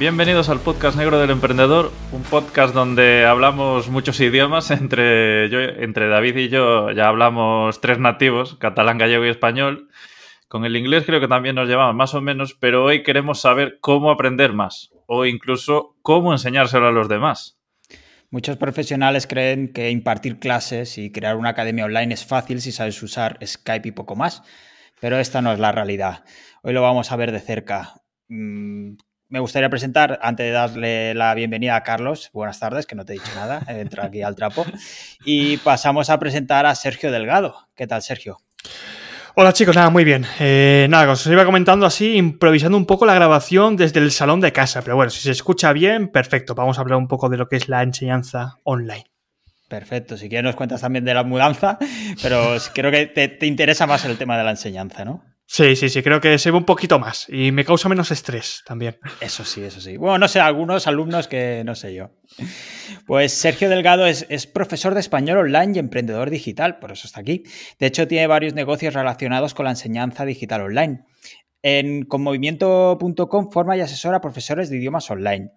Bienvenidos al podcast negro del emprendedor, un podcast donde hablamos muchos idiomas. Entre, yo, entre David y yo ya hablamos tres nativos, catalán, gallego y español. Con el inglés creo que también nos llevamos más o menos, pero hoy queremos saber cómo aprender más o incluso cómo enseñárselo a los demás. Muchos profesionales creen que impartir clases y crear una academia online es fácil si sabes usar Skype y poco más, pero esta no es la realidad. Hoy lo vamos a ver de cerca. Me gustaría presentar, antes de darle la bienvenida a Carlos, buenas tardes, que no te he dicho nada, entra aquí al trapo, y pasamos a presentar a Sergio Delgado. ¿Qué tal, Sergio? Hola chicos, nada, muy bien. Eh, nada, os iba comentando así, improvisando un poco la grabación desde el salón de casa, pero bueno, si se escucha bien, perfecto. Vamos a hablar un poco de lo que es la enseñanza online. Perfecto, si quieres nos cuentas también de la mudanza, pero creo que te, te interesa más el tema de la enseñanza, ¿no? Sí, sí, sí, creo que se ve un poquito más y me causa menos estrés también. Eso sí, eso sí. Bueno, no sé, algunos alumnos que no sé yo. Pues Sergio Delgado es, profesor de español online y emprendedor digital, por eso está aquí. De hecho, tiene varios negocios relacionados con la enseñanza digital online. En conmovimiento.com forma y asesora a profesores de idiomas online.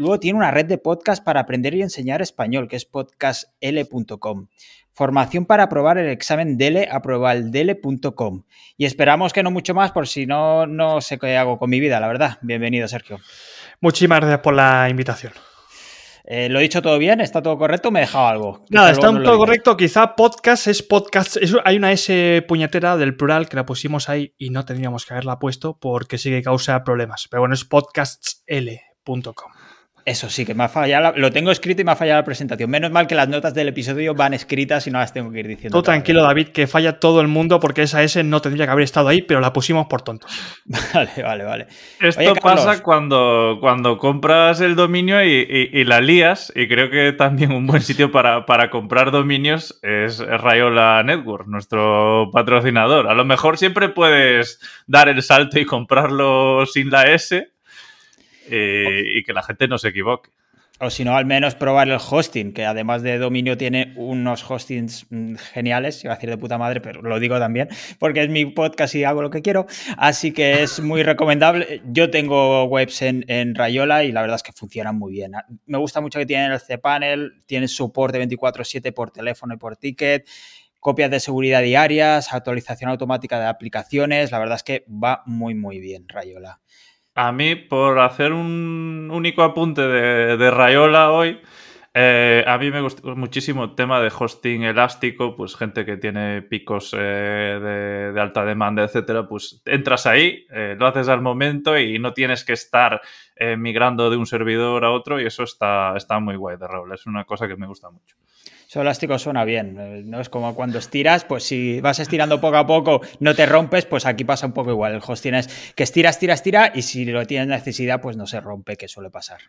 Luego tiene una red de podcast para aprender y enseñar español, que es podcastl.com. Formación para aprobar el examen DELE, aprobaldele.com. Y esperamos que no mucho más, por si no, no sé qué hago con mi vida, la verdad. Bienvenido, Sergio. Muchísimas gracias por la invitación. Eh, ¿Lo he dicho todo bien? ¿Está todo correcto? ¿Me he dejado algo? Nada, está todo correcto. Quizá podcast es podcast. hay una S puñetera del plural que la pusimos ahí y no tendríamos que haberla puesto porque sí que causa problemas. Pero bueno, es podcastsl.com. Eso sí, que me ha fallado. Lo tengo escrito y me ha fallado la presentación. Menos mal que las notas del episodio van escritas y no las tengo que ir diciendo. Tú tranquilo, David, que falla todo el mundo porque esa S no tendría que haber estado ahí, pero la pusimos por tontos. Vale, vale, vale. Esto pasa cuando, cuando compras el dominio y, la lías, y creo que también un buen sitio para, para comprar dominios es Rayola Network, nuestro patrocinador. A lo mejor siempre puedes dar el salto y comprarlo sin la S eh, y que la gente no se equivoque. O si no, al menos probar el hosting, que además de dominio tiene unos hostings mm, geniales, iba a decir de puta madre, pero lo digo también, porque es mi podcast y hago lo que quiero, así que es muy recomendable. Yo tengo webs en, en Rayola y la verdad es que funcionan muy bien. Me gusta mucho que tienen el cPanel, tienen soporte 24/7 por teléfono y por ticket, copias de seguridad diarias, actualización automática de aplicaciones, la verdad es que va muy muy bien Rayola. A mí, por hacer un único apunte de, Rayola hoy, eh, a mí me gusta muchísimo el tema de hosting elástico, pues gente que tiene picos eh, de, alta demanda, etcétera, pues entras ahí, eh, lo haces al momento y no tienes que estar migrando de un servidor a otro y eso está, está muy guay de Rayola, es una cosa que me gusta mucho. Eso elástico suena bien, eh, ¿no? Es como cuando estiras, pues si vas estirando poco a poco, no te rompes, pues aquí pasa un poco igual. El hosting es que estiras, estiras, estira y si lo tienes necesidad, pues no se rompe, que suele pasar.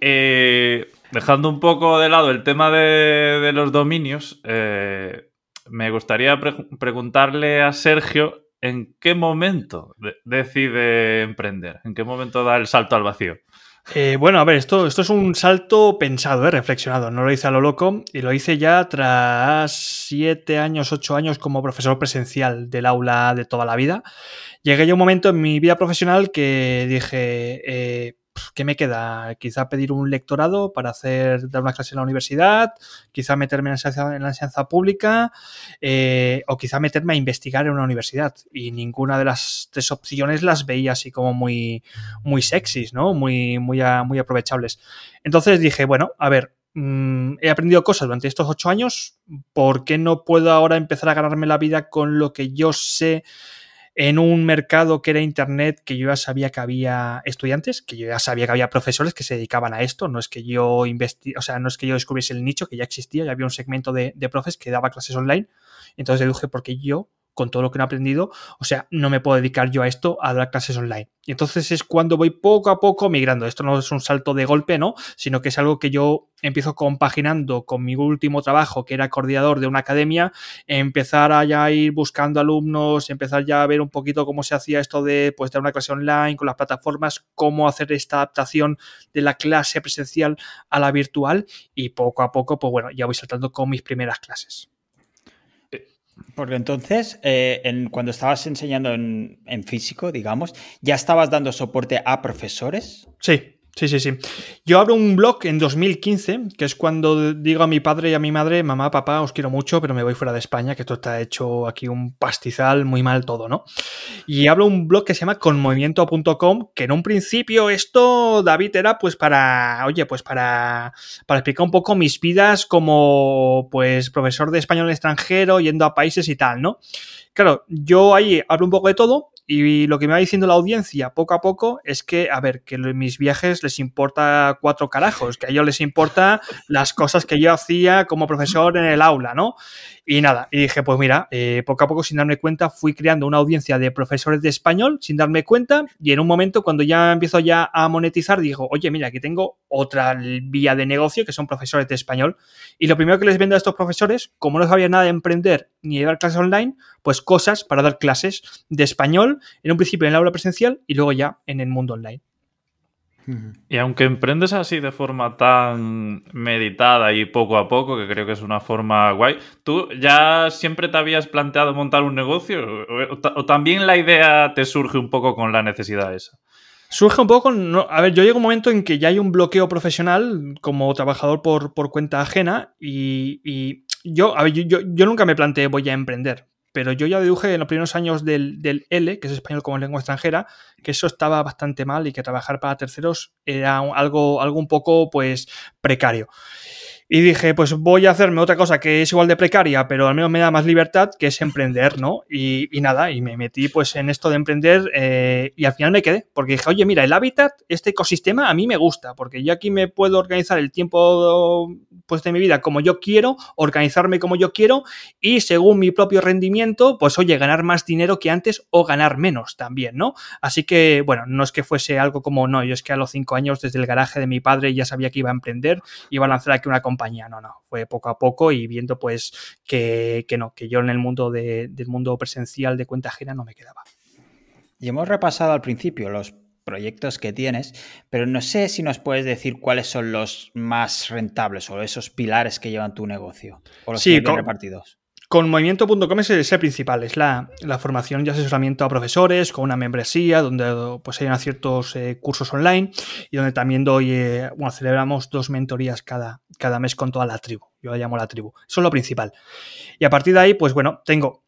Eh, dejando un poco de lado el tema de, los dominios, eh, me gustaría preguntarle a Sergio en qué momento decide emprender, en qué momento da el salto al vacío. Eh, bueno, a ver, esto, esto es un salto pensado, ¿eh? reflexionado. No lo hice a lo loco y lo hice ya tras siete años, ocho años como profesor presencial del aula de toda la vida. Llegué ya un momento en mi vida profesional que dije, eh, ¿qué me queda? Quizá pedir un lectorado para hacer, dar una clase en la universidad, quizá meterme en la enseñanza, pública eh, o quizá meterme a investigar en una universidad. Y ninguna de las tres opciones las veía así como muy, muy sexys, ¿no? Muy, muy, muy aprovechables. Entonces dije, bueno, a ver, mm, he aprendido cosas durante estos ocho años, ¿por qué no puedo ahora empezar a ganarme la vida con lo que yo sé? En un mercado que era Internet, que yo ya sabía que había estudiantes, que yo ya sabía que había profesores que se dedicaban a esto, no es que yo investi o sea, no es que yo descubriese el nicho, que ya existía, ya había un segmento de, de profes que daba clases online, entonces deduje porque yo con todo lo que he aprendido, o sea, no me puedo dedicar yo a esto, a dar clases online. Y entonces es cuando voy poco a poco migrando. Esto no es un salto de golpe, ¿no? Sino que es algo que yo empiezo compaginando con mi último trabajo, que era coordinador de una academia, empezar a ya ir buscando alumnos, empezar ya a ver un poquito cómo se hacía esto de pues dar una clase online con las plataformas, cómo hacer esta adaptación de la clase presencial a la virtual y poco a poco, pues bueno, ya voy saltando con mis primeras clases. Porque entonces, eh, cuando estabas enseñando en, en, físico, digamos, ¿ya estabas dando soporte a profesores? Sí, Sí, sí, sí. Yo abro un blog en 2015, que es cuando digo a mi padre y a mi madre, mamá, papá, os quiero mucho, pero me voy fuera de España, que esto está hecho aquí un pastizal, muy mal todo, ¿no? Y abro un blog que se llama conmovimiento.com, que en un principio esto, David, era pues para, oye, pues para, para explicar un poco mis vidas como, pues, profesor de español extranjero, yendo a países y tal, ¿no? Claro, yo ahí hablo un poco de todo y lo que me va diciendo la audiencia poco a poco es que, a ver, que mis viajes les importa cuatro carajos, que a ellos les importa las cosas que yo hacía como profesor en el aula, ¿no? Y nada, y dije, pues mira, eh, poco a poco, sin darme cuenta, fui creando una audiencia de profesores de español, sin darme cuenta, y en un momento, cuando ya empiezo ya a monetizar, digo, oye, mira, aquí tengo otra vía de negocio, que son profesores de español, y lo primero que les vendo a estos profesores, como no sabía nada de emprender ni de dar clases online, pues cosas para dar clases de español, en un principio en el aula presencial y luego ya en el mundo online. Y aunque emprendes así de forma tan meditada y poco a poco, que creo que es una forma guay, ¿tú ya siempre te habías planteado montar un negocio? ¿O, también la idea te surge un poco con la necesidad esa? Surge un poco, a ver, yo llego un momento en que ya hay un bloqueo profesional como trabajador por, cuenta ajena y, yo, a ver, yo, yo, nunca me planteé voy a emprender pero yo ya deduje en los primeros años del, L, que es español como lengua extranjera, que eso estaba bastante mal y que trabajar para terceros era algo, algo un poco pues precario. Y dije, pues voy a hacerme otra cosa que es igual de precaria, pero al menos me da más libertad, que es emprender, ¿no? Y, nada, y me metí pues en esto de emprender eh, y al final me quedé, porque dije, oye, mira, el hábitat, este ecosistema a mí me gusta, porque yo aquí me puedo organizar el tiempo pues de mi vida como yo quiero, organizarme como yo quiero y según mi propio rendimiento, pues oye, ganar más dinero que antes o ganar menos también, ¿no? Así que, bueno, no es que fuese algo como, no, yo es que a los cinco años desde el garaje de mi padre ya sabía que iba a emprender, iba a lanzar aquí una compañía no, no, fue poco a poco y viendo pues que, no, que yo en el mundo del mundo presencial de cuenta ajena no me quedaba. Y hemos repasado al principio los proyectos que tienes, pero no sé si nos puedes decir cuáles son los más rentables o esos pilares que llevan tu negocio o los sí, repartidos. Con movimiento.com es el, principal, es la, formación y asesoramiento a profesores con una membresía donde pues hay ciertos eh, cursos online y donde también doy, eh, bueno, celebramos dos mentorías cada, cada mes con toda la tribu. Yo la llamo la tribu. Eso es lo principal. Y a partir de ahí, pues bueno, tengo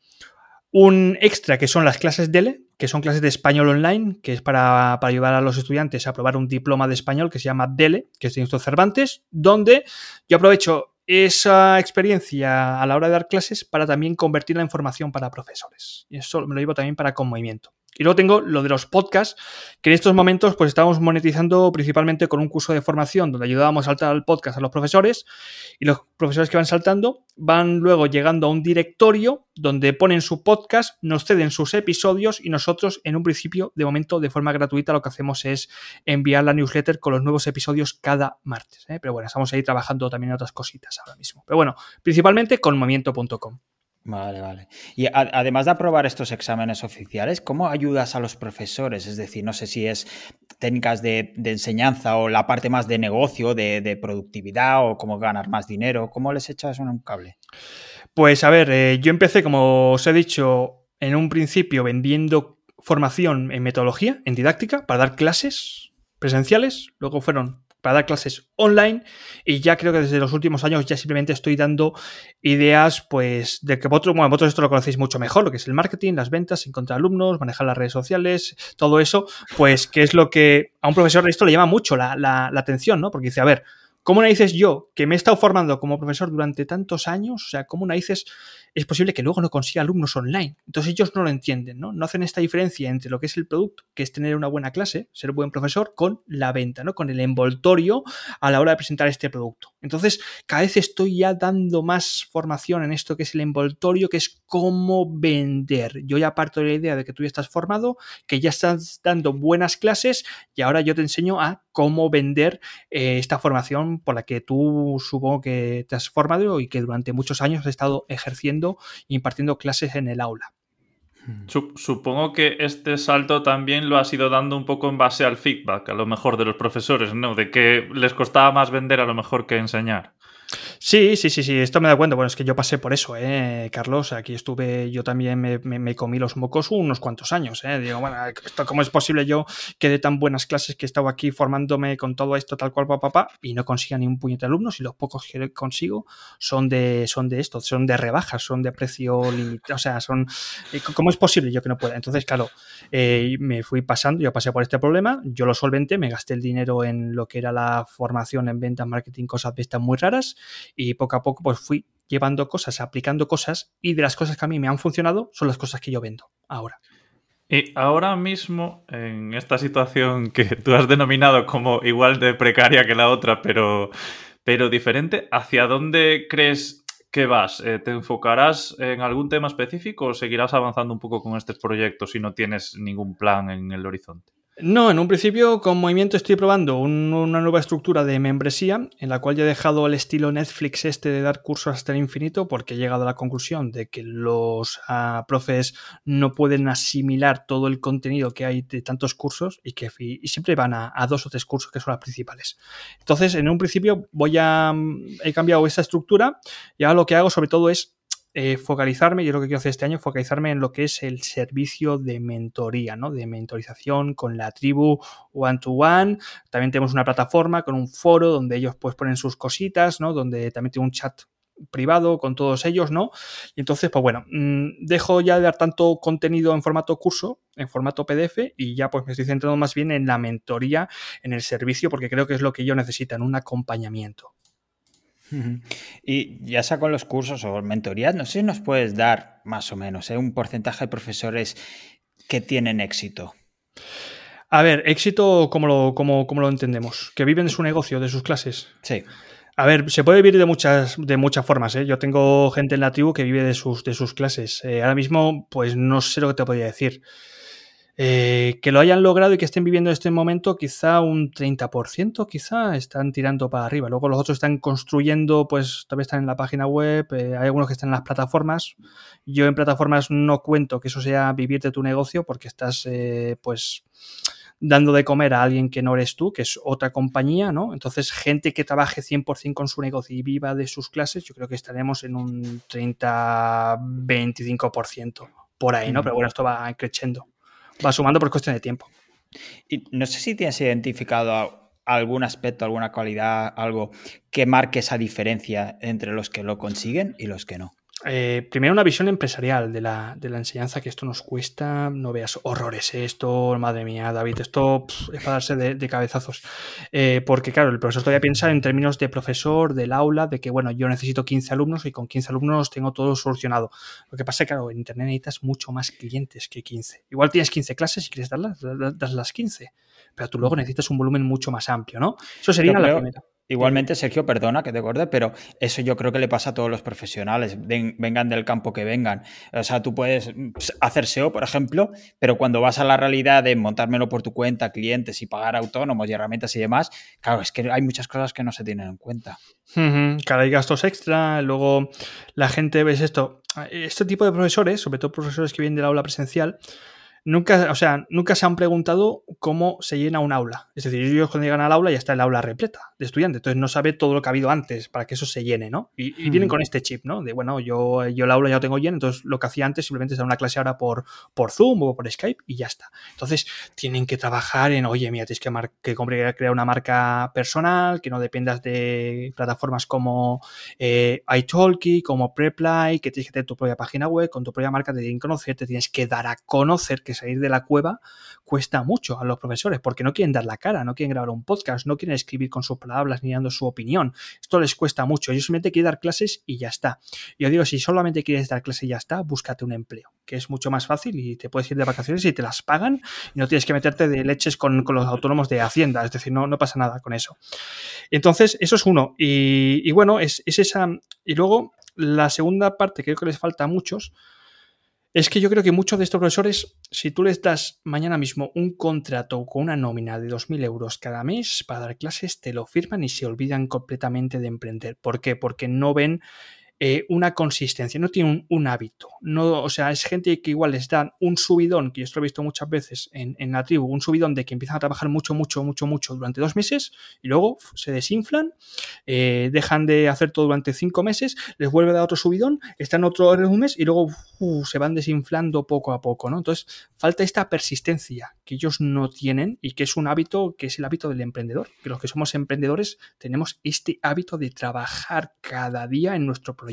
un extra que son las clases DELE, que son clases de español online, que es para, para, ayudar a los estudiantes a probar un diploma de español que se llama DELE, que es de Instituto Cervantes, donde yo aprovecho esa experiencia a la hora de dar clases para también convertirla en formación para profesores. Y eso me lo llevo también para con movimiento. Y luego tengo lo de los podcasts, que en estos momentos pues estamos monetizando principalmente con un curso de formación donde ayudábamos a saltar el podcast a los profesores y los profesores que van saltando van luego llegando a un directorio donde ponen su podcast, nos ceden sus episodios y nosotros en un principio, de momento, de forma gratuita, lo que hacemos es enviar la newsletter con los nuevos episodios cada martes. ¿eh? Pero bueno, estamos ahí trabajando también en otras cositas ahora mismo. Pero bueno, principalmente con movimiento.com. Vale, vale. Y además de aprobar estos exámenes oficiales, ¿cómo ayudas a los profesores? Es decir, no sé si es técnicas de, enseñanza o la parte más de negocio, de, productividad o cómo ganar más dinero. ¿Cómo les echas un cable? Pues a ver, eh, yo empecé, como os he dicho, en un principio vendiendo formación en metodología, en didáctica, para dar clases presenciales. Luego fueron para dar clases online y ya creo que desde los últimos años ya simplemente estoy dando ideas pues de que vosotros, bueno, vosotros esto lo conocéis mucho mejor, lo que es el marketing, las ventas, encontrar alumnos, manejar las redes sociales, todo eso, pues que es lo que a un profesor de esto le llama mucho la, la atención, ¿no? Porque dice, a ver, ¿cómo narices yo, que me he estado formando como profesor durante tantos años, o sea, cómo narices es posible que luego no consiga alumnos online. Entonces ellos no lo entienden, ¿no? No hacen esta diferencia entre lo que es el producto, que es tener una buena clase, ser buen profesor, con la venta, ¿no? Con el envoltorio a la hora de presentar este producto. Entonces, cada vez estoy ya dando más formación en esto que es el envoltorio, que es cómo vender. Yo ya parto de la idea de que tú ya estás formado, que ya estás dando buenas clases y ahora yo te enseño a cómo vender eh, esta formación por la que tú supongo que te has formado y que durante muchos años has estado ejerciendo impartiendo clases en el aula. Hmm. Supongo que este salto también lo has ido dando un poco en base al feedback, a lo mejor de los profesores, ¿no? De que les costaba más vender a lo mejor que enseñar. Sí, sí, sí, sí, esto me da cuenta. Bueno, es que yo pasé por eso, ¿eh, Carlos? Aquí estuve, yo también me, comí los mocos unos cuantos años, ¿eh? Digo, bueno, ¿cómo es posible yo que de tan buenas clases que he estado aquí formándome con todo esto tal cual, papá, papá, y no consiga ni un puñete de alumnos y los pocos que consigo son de, son de esto, son de rebajas, son de precio limitado, o sea, son... Eh, ¿Cómo es posible yo que no pueda? Entonces, claro, eh, me fui pasando, yo pasé por este problema, yo lo solventé, me gasté el dinero en lo que era la formación en ventas, marketing, cosas de muy raras y poco a poco pues fui llevando cosas, aplicando cosas y de las cosas que a mí me han funcionado son las cosas que yo vendo ahora. Y ahora mismo, en esta situación que tú has denominado como igual de precaria que la otra, pero, pero diferente, ¿hacia dónde crees que vas? Eh, ¿Te enfocarás en algún tema específico o seguirás avanzando un poco con estos proyectos si no tienes ningún plan en el horizonte? No, en un principio con Movimiento estoy probando una nueva estructura de membresía en la cual ya he dejado el estilo Netflix este de dar cursos hasta el infinito porque he llegado a la conclusión de que los ah, profes no pueden asimilar todo el contenido que hay de tantos cursos y que siempre van a, dos o tres cursos que son las principales. Entonces, en un principio voy a... he cambiado esta estructura y ahora lo que hago sobre todo es eh, focalizarme, yo lo que quiero hacer este año, focalizarme en lo que es el servicio de mentoría, ¿no? De mentorización con la tribu one to one. También tenemos una plataforma con un foro donde ellos pues ponen sus cositas, ¿no? Donde también tengo un chat privado con todos ellos, ¿no? Y entonces, pues bueno, mm, dejo ya de dar tanto contenido en formato curso, en formato PDF, y ya pues me estoy centrando más bien en la mentoría, en el servicio, porque creo que es lo que ellos necesitan, un acompañamiento. Y ya sea con los cursos o mentorías, no sé si nos puedes dar más o menos ¿eh? un porcentaje de profesores que tienen éxito. A ver, éxito, ¿cómo lo, lo entendemos? Que viven de su negocio, de sus clases. Sí. A ver, se puede vivir de muchas, de muchas formas. ¿eh? Yo tengo gente en la tribu que vive de sus, de sus clases. Eh, ahora mismo, pues no sé lo que te podría decir. Eh, que lo hayan logrado y que estén viviendo este momento, quizá un 30%, quizá están tirando para arriba. Luego los otros están construyendo, pues tal vez están en la página web, eh, hay algunos que están en las plataformas. Yo en plataformas no cuento que eso sea vivir de tu negocio porque estás, eh, pues dando de comer a alguien que no eres tú, que es otra compañía, ¿no? Entonces, gente que trabaje 100% con su negocio y viva de sus clases, yo creo que estaremos en un 30-25% por ahí, ¿no? Pero bueno, esto va creciendo va sumando por cuestión de tiempo. Y no sé si tienes identificado algún aspecto, alguna cualidad, algo que marque esa diferencia entre los que lo consiguen y los que no. Eh, primero una visión empresarial de la, enseñanza, que esto nos cuesta, no veas horrores, esto, madre mía, David, esto es para darse de, cabezazos. Eh, porque claro, el profesor todavía piensa en términos de profesor, del aula, de que, bueno, yo necesito 15 alumnos y con 15 alumnos tengo todo solucionado. Lo que pasa es que, claro, en Internet necesitas mucho más clientes que 15. Igual tienes 15 clases y quieres darlas, das las 15, pero tú luego necesitas un volumen mucho más amplio, ¿no? Eso sería la primera. Igualmente, Sergio, perdona que te acorde, pero eso yo creo que le pasa a todos los profesionales, vengan del campo que vengan. O sea, tú puedes mm, hacer SEO, por ejemplo, pero cuando vas a la realidad de montármelo por tu cuenta, clientes y pagar autónomos y herramientas y demás, claro, es que hay muchas cosas que no se tienen en cuenta. Claro, hay gastos extra, luego la gente ves esto. Este tipo de profesores, sobre todo profesores que vienen del aula presencial, nunca, o sea, nunca se han preguntado cómo se llena un aula. Es decir, ellos cuando llegan al aula ya está el aula repleta de estudiantes, entonces no sabe todo lo que ha habido antes para que eso se llene, ¿no? Y, vienen con este chip, ¿no? De, bueno, yo, yo el aula ya lo tengo lleno, entonces lo que hacía antes simplemente es dar una clase ahora por, por Zoom o por Skype y ya está. Entonces tienen que trabajar en, oye, mira, tienes que, que crear una marca personal, que no dependas de plataformas como eh, iTalki, como Preply, que tienes que tener tu propia página web, con tu propia marca, te tienen que conocer, te tienes que dar a conocer que salir de la cueva cuesta mucho a los profesores porque no quieren dar la cara, no quieren grabar un podcast, no quieren escribir con sus palabras ni dando su opinión. Esto les cuesta mucho. Ellos solamente quieren dar clases y ya está. Yo digo, si solamente quieres dar clases y ya está, búscate un empleo, que es mucho más fácil y te puedes ir de vacaciones y te las pagan y no tienes que meterte de leches con, los autónomos de Hacienda. Es decir, no, no pasa nada con eso. Entonces, eso es uno. Y, bueno, es, es esa. Y luego, la segunda parte que creo que les falta a muchos es que yo creo que muchos de estos profesores, si tú les das mañana mismo un contrato con una nómina de 2.000 euros cada mes para dar clases, te lo firman y se olvidan completamente de emprender. ¿Por qué? Porque no ven eh, una consistencia, no tienen un, hábito. No, o sea, es gente que igual les dan un subidón, que yo esto lo he visto muchas veces en, en, la tribu, un subidón de que empiezan a trabajar mucho, mucho, mucho, mucho durante dos meses y luego se desinflan, eh, dejan de hacer todo durante cinco meses, les vuelve a dar otro subidón, están otro un mes y luego se van desinflando poco a poco, ¿no? Entonces, falta esta persistencia que ellos no tienen y que es un hábito que es el hábito del emprendedor, que los que somos emprendedores tenemos este hábito de trabajar cada día en nuestro proyecto.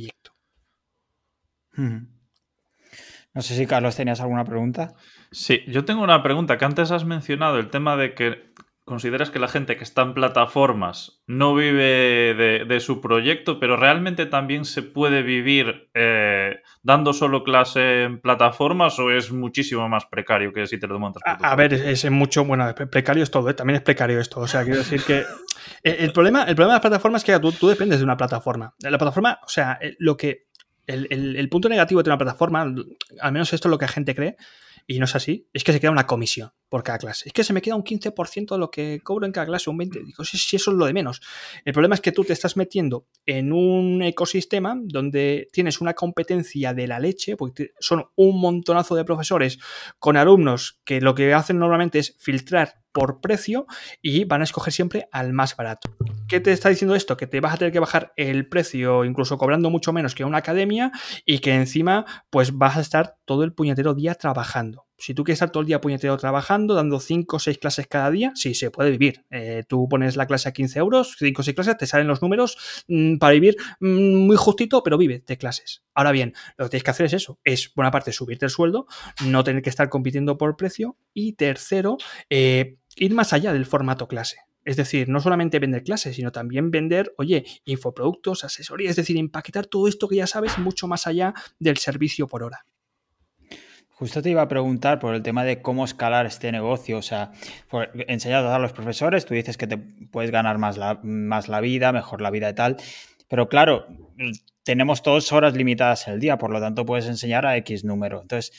No sé si Carlos tenías alguna pregunta. Sí, yo tengo una pregunta que antes has mencionado, el tema de que consideras que la gente que está en plataformas no vive de, su proyecto, pero realmente también se puede vivir eh, dando solo clase en plataformas o es muchísimo más precario que si te lo montas? A, ver, es, mucho, bueno, precario es todo, ¿eh? también es precario esto. O sea, quiero decir que el, problema, el problema de las plataformas es que tú, tú dependes de una plataforma. La plataforma, o sea, eh, lo que el, punto negativo de una plataforma, al menos esto es lo que la gente cree, y no es así, es que se queda una comisión por cada clase. Es que se me queda un 15% de lo que cobro en cada clase, un 20%. Digo, si, si, eso es lo de menos. El problema es que tú te estás metiendo en un ecosistema donde tienes una competencia de la leche, porque son un montonazo de profesores con alumnos que lo que hacen normalmente es filtrar por precio y van a escoger siempre al más barato. ¿Qué te está diciendo esto? Que te vas a tener que bajar el precio incluso cobrando mucho menos que una academia y que encima pues vas a estar todo el puñetero día trabajando. Si tú quieres estar todo el día puñetero trabajando, dando 5 o 6 clases cada día, sí, se puede vivir. Eh, tú pones la clase a 15 euros, 5 o 6 clases, te salen los números mm, para vivir mm, muy justito, pero vive de clases. Ahora bien, lo que tienes que hacer es eso, es, buena parte, subirte el sueldo, no tener que estar compitiendo por precio y tercero, eh, ir más allá del formato clase. Es decir, no solamente vender clases, sino también vender, oye, infoproductos, asesoría, es decir, empaquetar todo esto que ya sabes mucho más allá del servicio por hora. Justo te iba a preguntar por el tema de cómo escalar este negocio. O sea, enseñar a los profesores, tú dices que te puedes ganar más la, más la vida, mejor la vida y tal. Pero claro, tenemos dos horas limitadas el día, por lo tanto puedes enseñar a X número. Entonces,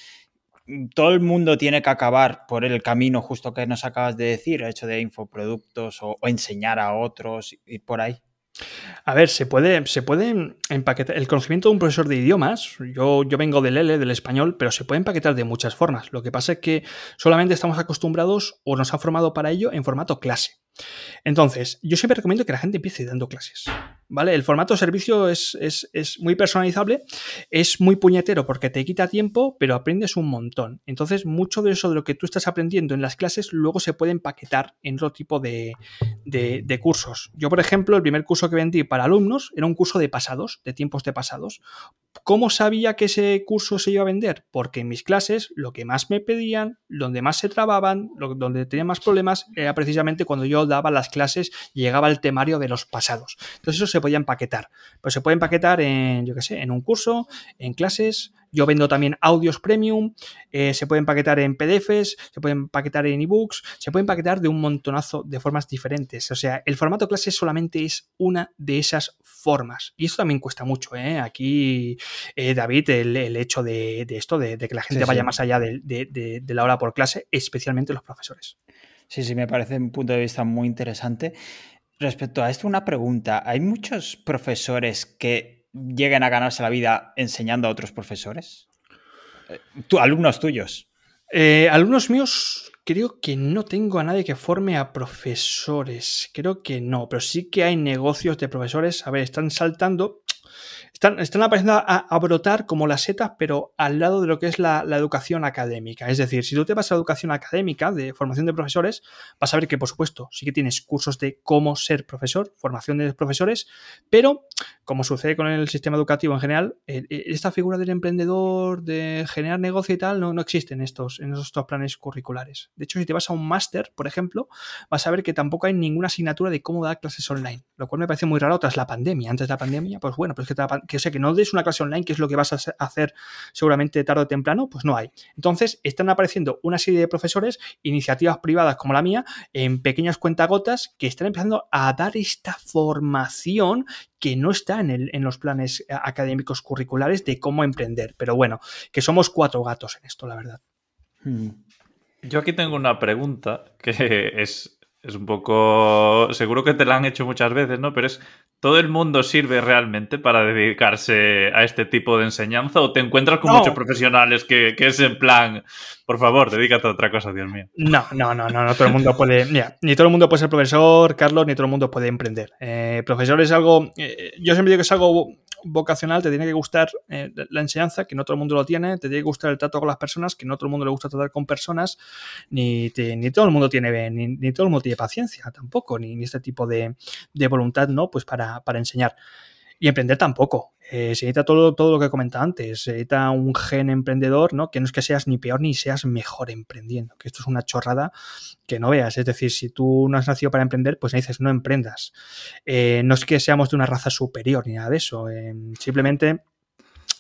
todo el mundo tiene que acabar por el camino justo que nos acabas de decir, hecho de infoproductos o, o enseñar a otros y por ahí. A ver, se puede, se puede empaquetar. El conocimiento de un profesor de idiomas, yo, yo vengo del L, del español, pero se puede empaquetar de muchas formas. Lo que pasa es que solamente estamos acostumbrados o nos ha formado para ello en formato clase. Entonces, yo siempre recomiendo que la gente empiece dando clases. ¿Vale? El formato servicio es, muy personalizable, es muy puñetero porque te quita tiempo, pero aprendes un montón. Entonces, mucho de eso de lo que tú estás aprendiendo en las clases luego se puede empaquetar en otro tipo de, de cursos. Yo, por ejemplo, el primer curso que vendí para alumnos era un curso de pasados, de tiempos de pasados. ¿Cómo sabía que ese curso se iba a vender? Porque en mis clases lo que más me pedían, donde más se trababan, donde tenía más problemas, era precisamente cuando yo daba las clases y llegaba el temario de los pasados. Entonces eso se podía empaquetar. Pues se puede empaquetar en, yo qué sé, en un curso, en clases, yo vendo también audios premium, eh, se pueden paquetar en PDFs, se pueden paquetar en ebooks, se pueden paquetar de un montonazo de formas diferentes. O sea, el formato clase solamente es una de esas formas. Y eso también cuesta mucho. ¿eh? Aquí, eh, David, el, hecho de, esto, de, que la gente vaya más allá de, de la hora por clase, especialmente los profesores. Sí, sí, me parece un punto de vista muy interesante. Respecto a esto, una pregunta. ¿Hay muchos profesores que lleguen a ganarse la vida enseñando a otros profesores? Eh, alumnos tuyos. Eh, alumnos míos, creo que no tengo a nadie que forme a profesores. Creo que no, pero sí que hay negocios de profesores. A ver, están saltando están, están apareciendo a, brotar como las setas, pero al lado de lo que es la, educación académica. Es decir, si tú te vas a educación académica de formación de profesores, vas a ver que, por supuesto, sí que tienes cursos de cómo ser profesor, formación de profesores, pero como sucede con el sistema educativo en general, esta figura del emprendedor, de generar negocio y tal, no, no existe en estos, en estos planes curriculares. De hecho, si te vas a un máster, por ejemplo, vas a ver que tampoco hay ninguna asignatura de cómo dar clases online, lo cual me parece muy raro tras la pandemia. Antes de la pandemia, pues bueno, pues que te que no des una clase online, que es lo que vas a hacer seguramente tarde o temprano, pues no hay. Entonces, están apareciendo una serie de profesores, iniciativas privadas como la mía, en pequeñas cuentagotas, que están empezando a dar esta formación que no está en, el, en los planes académicos curriculares de cómo emprender. Pero bueno, que somos cuatro gatos en esto, la verdad. Hmm. Yo aquí tengo una pregunta que es es un poco. Seguro que te la han hecho muchas veces, ¿no? Pero es. ¿Todo el mundo sirve realmente para dedicarse a este tipo de enseñanza? ¿O te encuentras con muchos profesionales que, es en plan, por favor, dedícate a otra cosa, Dios mío? No, no, no, no, no todo el mundo puede. ni todo el mundo puede ser profesor, Carlos, ni todo el mundo puede emprender. Eh, profesor es algo. Eh, yo siempre digo que es algo vocacional, te tiene que gustar eh, la enseñanza, que no todo el mundo lo tiene, te tiene que gustar el trato con las personas, que no todo el mundo le gusta tratar con personas, ni, ni todo el mundo tiene ni, ni, todo el mundo tiene paciencia tampoco, ni, ni este tipo de, de, voluntad, ¿no? Pues para, para enseñar. Y emprender tampoco. Eh, se necesita todo, todo lo que comentaba antes. Se necesita un gen emprendedor, ¿no? Que no es que seas ni peor ni seas mejor emprendiendo. Que esto es una chorrada que no veas. Es decir, si tú no has nacido para emprender, pues dices, no emprendas. Eh, no es que seamos de una raza superior ni nada de eso. Eh, simplemente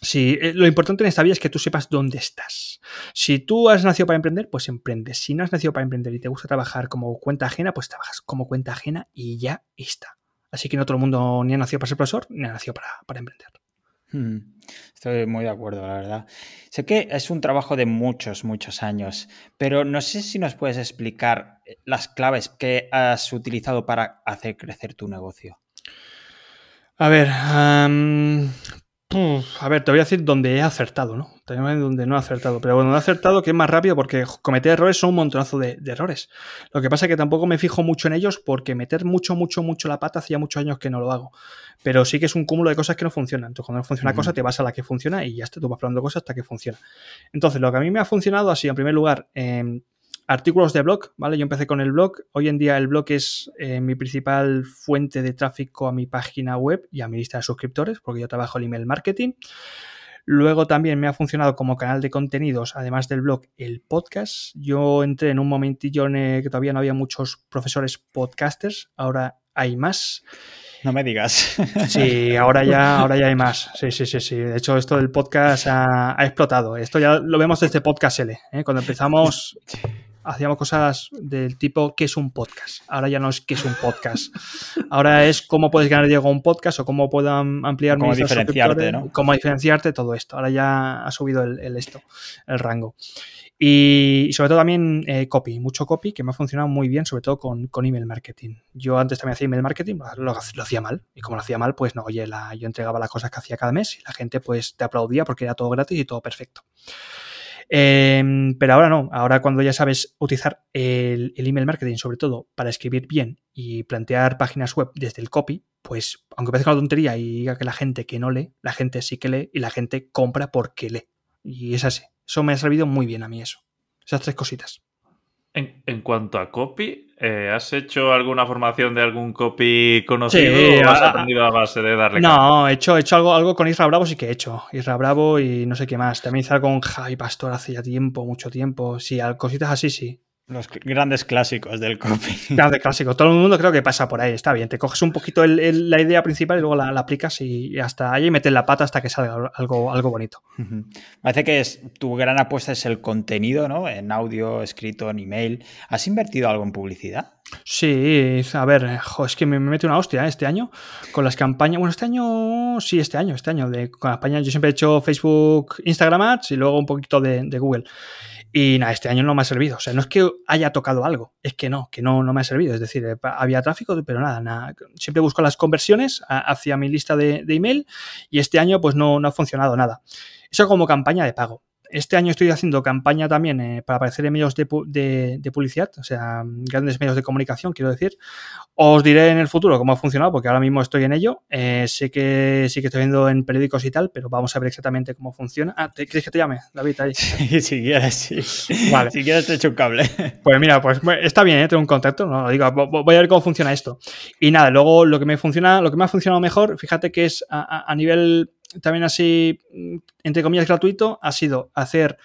Sí, lo importante en esta vida es que tú sepas dónde estás. Si tú has nacido para emprender, pues emprendes. Si no has nacido para emprender y te gusta trabajar como cuenta ajena, pues trabajas como cuenta ajena y ya está. Así que no todo el mundo ni ha nacido para ser profesor, ni ha nacido para, emprender. Hmm, estoy muy de acuerdo, la verdad. Sé que es un trabajo de muchos, muchos años, pero no sé si nos puedes explicar eh, las claves que has utilizado para hacer crecer tu negocio. A ver, a ver, te voy a decir dónde he acertado, ¿no? También donde no he acertado. Pero bueno, no he acertado que es más rápido porque cometer errores son un montonazo de, errores. Lo que pasa es que tampoco me fijo mucho en ellos porque meter mucho, mucho, mucho la pata hacía muchos años que no lo hago. Pero sí que es un cúmulo de cosas que no funcionan. Entonces, cuando no funciona una cosa, te vas a la que funciona y ya está, tú vas probando cosas hasta que funciona. Entonces, lo que a mí me ha funcionado ha sido, en primer lugar, eh, artículos de blog, ¿vale? Yo empecé con el blog. Hoy en día el blog es eh, mi principal fuente de tráfico a mi página web y a mi lista de suscriptores, porque yo trabajo el email marketing. Luego también me ha funcionado como canal de contenidos, además del blog, el podcast. Yo entré en un momentillo en el que todavía no había muchos profesores podcasters, ahora hay más. No me digas. Sí, ahora ya, ahora ya hay más. Sí, sí, sí, sí. De hecho, esto del podcast ha, explotado. Esto ya lo vemos desde Podcast L. ¿eh? Cuando empezamos hacíamos cosas del tipo ¿qué es un podcast? Ahora ya no es ¿qué es un podcast? Ahora es cómo puedes ganar Diego un podcast o cómo puedo ampliar cómo diferenciarte, ¿no? Cómo diferenciarte todo esto. Ahora ya ha subido el, esto, el rango. Y, sobre todo también eh, copy, mucho copy que me ha funcionado muy bien, sobre todo con, email marketing. Yo antes también hacía email marketing, lo, hacía mal. Y como lo hacía mal, pues no, oye, la, yo entregaba las cosas que hacía cada mes y la gente pues te aplaudía porque era todo gratis y todo perfecto. Em, pero ahora no, ahora cuando ya sabes utilizar el, email marketing, sobre todo para escribir bien y plantear páginas web desde el copy, pues aunque parezca una tontería y diga que la gente que no lee, la gente sí que lee y la gente compra porque lee. Y es así. Eso me ha servido muy bien a mí eso. Esas tres cositas. En, cuanto a copy, eh, ¿has hecho alguna formación de algún copy conocido o has aprendido a base de darle No, he hecho, he hecho algo, algo con Isra Bravo, sí que he hecho. Isra Bravo y no sé qué más. También hice algo con Javi Pastor hace ya tiempo, mucho tiempo. Sí, cositas así, sí. Los grandes clásicos del copy. Grandes clásicos. Todo el mundo creo que pasa por ahí. Está bien. Te coges un poquito la idea principal y luego la, aplicas y, hasta ahí metes la pata hasta que salga algo, algo bonito. Parece que es, tu gran apuesta es el contenido, ¿no? En audio, escrito, en email. ¿Has invertido algo en publicidad? Sí, a ver, es que me, mete una hostia ¿eh? este año con las campañas. Bueno, este año, sí, este año, este año, de, con campañas. Yo siempre he hecho Facebook, Instagram Ads y luego un poquito de, de Google. Y nada, este año no me ha servido. O sea, no es que haya tocado algo, es que no, que no, no me ha servido. Es decir, eh, había tráfico, pero nada, nada. Siempre busco las conversiones hacia mi lista de, de email y este año pues no, no ha funcionado nada. Eso como campaña de pago. Este año estoy haciendo campaña también eh, para aparecer en medios de, publicidad, o sea, grandes medios de comunicación, quiero decir. Os diré en el futuro cómo ha funcionado, porque ahora mismo estoy en ello. Eh, sé que sí que estoy viendo en periódicos y tal, pero vamos a ver exactamente cómo funciona. Ah, ¿Quieres que te llame, David? Ahí? Sí, si quieres, sí. Vale. Si quieres te echo un cable. Pues mira, pues está bien, ¿eh? tengo un contacto, no digo, voy a ver cómo funciona esto. Y nada, luego lo que me funciona, lo que me ha funcionado mejor, fíjate que es a nivel también así, mm, entre comillas, gratuito, ha sido hacer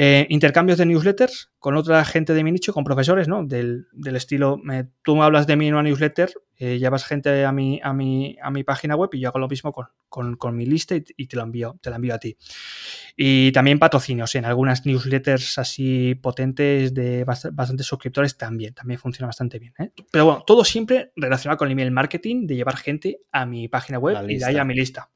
eh, intercambios de newsletters con otra gente de mi nicho, con profesores, ¿no? Del, estilo, tú me hablas de mí en una newsletter, eh, llevas gente a mi, a, mi, a mi página web y yo hago lo mismo con, mi lista y, te, lo envío, te la envío a ti. Y también patrocinios en algunas newsletters así potentes de bastantes suscriptores también, también funciona bastante bien. ¿eh? Pero bueno, todo siempre relacionado con el email marketing, de llevar gente a mi página web y de ahí a mi lista.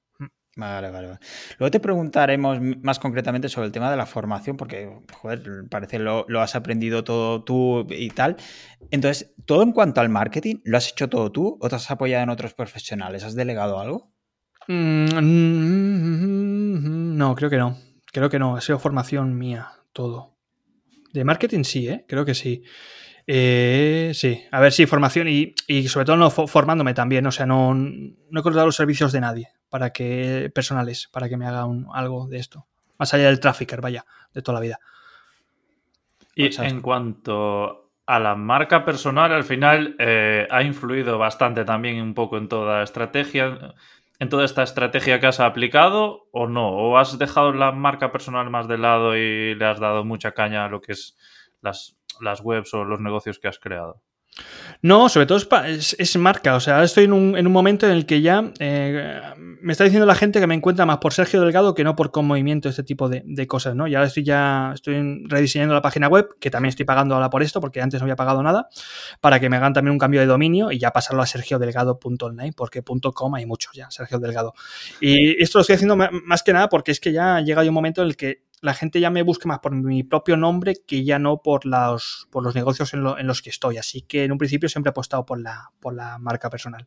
Vale, vale, vale. Luego te preguntaremos más concretamente sobre el tema de la formación, porque, joder, parece lo, lo has aprendido todo tú y tal. Entonces, todo en cuanto al marketing, ¿lo has hecho todo tú o te has apoyado en otros profesionales? ¿Has delegado algo? Mm, no, creo que no. Creo que no. Ha sido formación mía, todo. De marketing sí, ¿eh? Creo que sí. Eh, sí, a ver, sí, formación y, y sobre todo no formándome también. O sea, no, no he contratado los servicios de nadie para que personales, para que me haga un, algo de esto. Más allá del trafficker, vaya, de toda la vida. Y en cuanto a la marca personal, al final eh, ha influido bastante también un poco en toda estrategia, en toda esta estrategia que has aplicado o no, o has dejado la marca personal más de lado y le has dado mucha caña a lo que es las, las webs o los negocios que has creado. No, sobre todo es, marca. O sea, ahora estoy en un, en un, momento en el que ya eh, me está diciendo la gente que me encuentra más por Sergio Delgado que no por con movimiento, este tipo de, de, cosas, ¿no? Y ahora estoy ya estoy rediseñando la página web, que también estoy pagando ahora por esto, porque antes no había pagado nada, para que me hagan también un cambio de dominio y ya pasarlo a sergiodelgado.online, porque .com hay muchos ya, Sergio Delgado. Y esto lo estoy haciendo más que nada porque es que ya llega un momento en el que la gente ya me busque más por mi propio nombre que ya no por los, por los negocios en, los que estoy. Así que en un principio siempre he apostado por la, por la marca personal.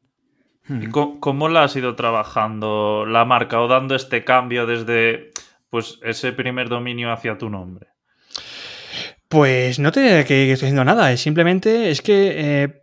¿Y cómo, la has ido trabajando la marca o dando este cambio desde pues, ese primer dominio hacia tu nombre? Pues no te que, estoy haciendo nada, simplemente es que eh,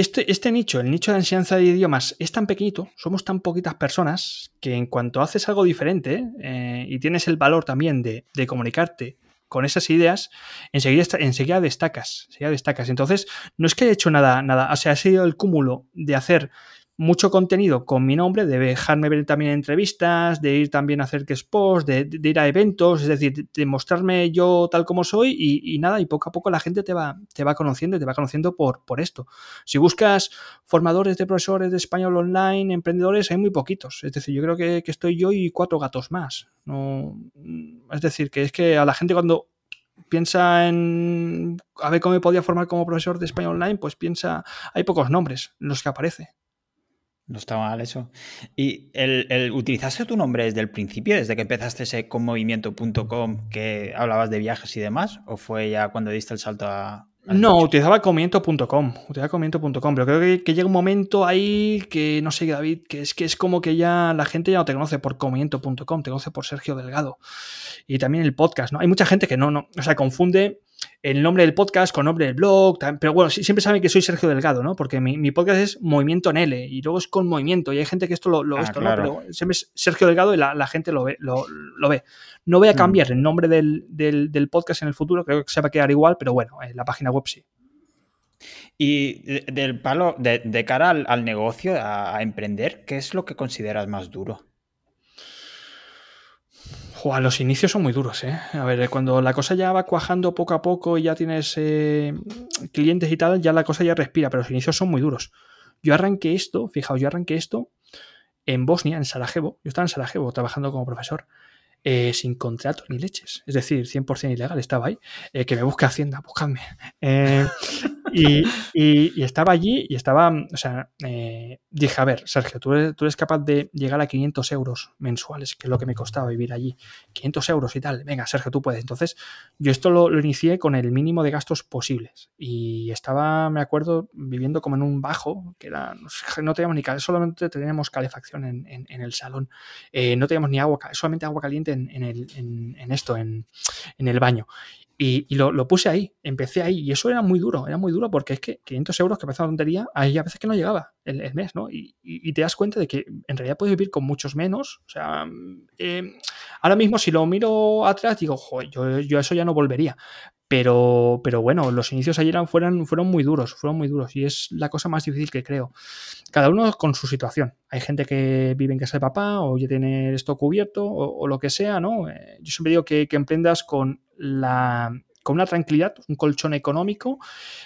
este, este, nicho, el nicho de enseñanza de idiomas, es tan pequeñito, somos tan poquitas personas, que en cuanto haces algo diferente eh, y tienes el valor también de, comunicarte con esas ideas, enseguida, enseguida destacas, enseguida destacas. Entonces, no es que haya hecho nada, nada, o sea, ha sido el cúmulo de hacer mucho contenido con mi nombre, de dejarme ver también entrevistas, de ir también a hacer que post, de, de, ir a eventos, es decir, de, mostrarme yo tal como soy y, nada, y poco a poco la gente te va, te va conociendo y te va conociendo por, por esto. Si buscas formadores de profesores de español online, emprendedores, hay muy poquitos. Es decir, yo creo que, que estoy yo y cuatro gatos más. No, es decir, que es que a la gente cuando piensa en a ver cómo me podía formar como profesor de español online, pues piensa, hay pocos nombres en los que aparece. No está mal eso. ¿Y el, utilizaste tu nombre desde el principio, desde que empezaste ese conmovimiento.com que hablabas de viajes y demás? ¿O fue ya cuando diste el salto a, no, utilizaba conmovimiento.com, utilizaba conmovimiento.com, pero creo que, llega un momento ahí que, no sé, David, que es que es como que ya la gente ya no te conoce por conmovimiento.com, te conoce por Sergio Delgado. Y también el podcast, ¿no? Hay mucha gente que no, no, o sea, confunde el nombre del podcast con nombre del blog, pero bueno, siempre saben que soy Sergio Delgado, ¿no? Porque mi, podcast es Movimiento en L y luego es con movimiento y hay gente que esto lo, lo ah, esto, ¿no? Pero siempre es Sergio Delgado y la, gente lo ve, lo, ve. No voy a mm. cambiar el nombre del, podcast en el futuro, creo que se va a quedar igual, pero bueno, en la página web sí. Y del palo, de, cara al, negocio, a emprender, ¿qué es lo que consideras más duro? Los inicios son muy duros, ¿eh? A ver, cuando la cosa ya va cuajando poco a poco y ya tienes eh, clientes y tal, ya la cosa ya respira, pero los inicios son muy duros. Yo arranqué esto, fijaos, yo arranqué esto en Bosnia, en Sarajevo. Yo estaba en Sarajevo trabajando como profesor. Eh, sin contrato ni leches. Es decir, 100% ilegal estaba ahí. Eh, que me busque Hacienda, buscadme. Eh, y, estaba allí y estaba, o sea, dije, a ver, Sergio, ¿tú eres, capaz de llegar a 500 euros mensuales, que es lo que me costaba vivir allí. 500 euros y tal. Venga, Sergio, tú puedes. Entonces, yo esto lo, inicié con el mínimo de gastos posibles. Y estaba, me acuerdo, viviendo como en un bajo, que era, no teníamos ni solamente teníamos calefacción en, el salón. no teníamos ni agua, solamente agua caliente en, esto, en, el baño. Y, lo, puse ahí, empecé ahí, y eso era muy duro, era muy duro porque es que 500 euros que parece una tontería, hay a veces que no llegaba el, mes, ¿no? Y, te das cuenta de que en realidad puedes vivir con muchos menos. O sea, eh, ahora mismo si lo miro atrás, digo, joder, yo, yo eso ya no volvería. Pero, pero bueno, los inicios ayer fueron, fueron muy duros, fueron muy duros y es la cosa más difícil que creo. Cada uno con su situación. Hay gente que vive en casa de papá o ya tiene esto cubierto o, lo que sea, ¿no? Eh, yo siempre digo que, emprendas con, la, con una tranquilidad, un colchón económico,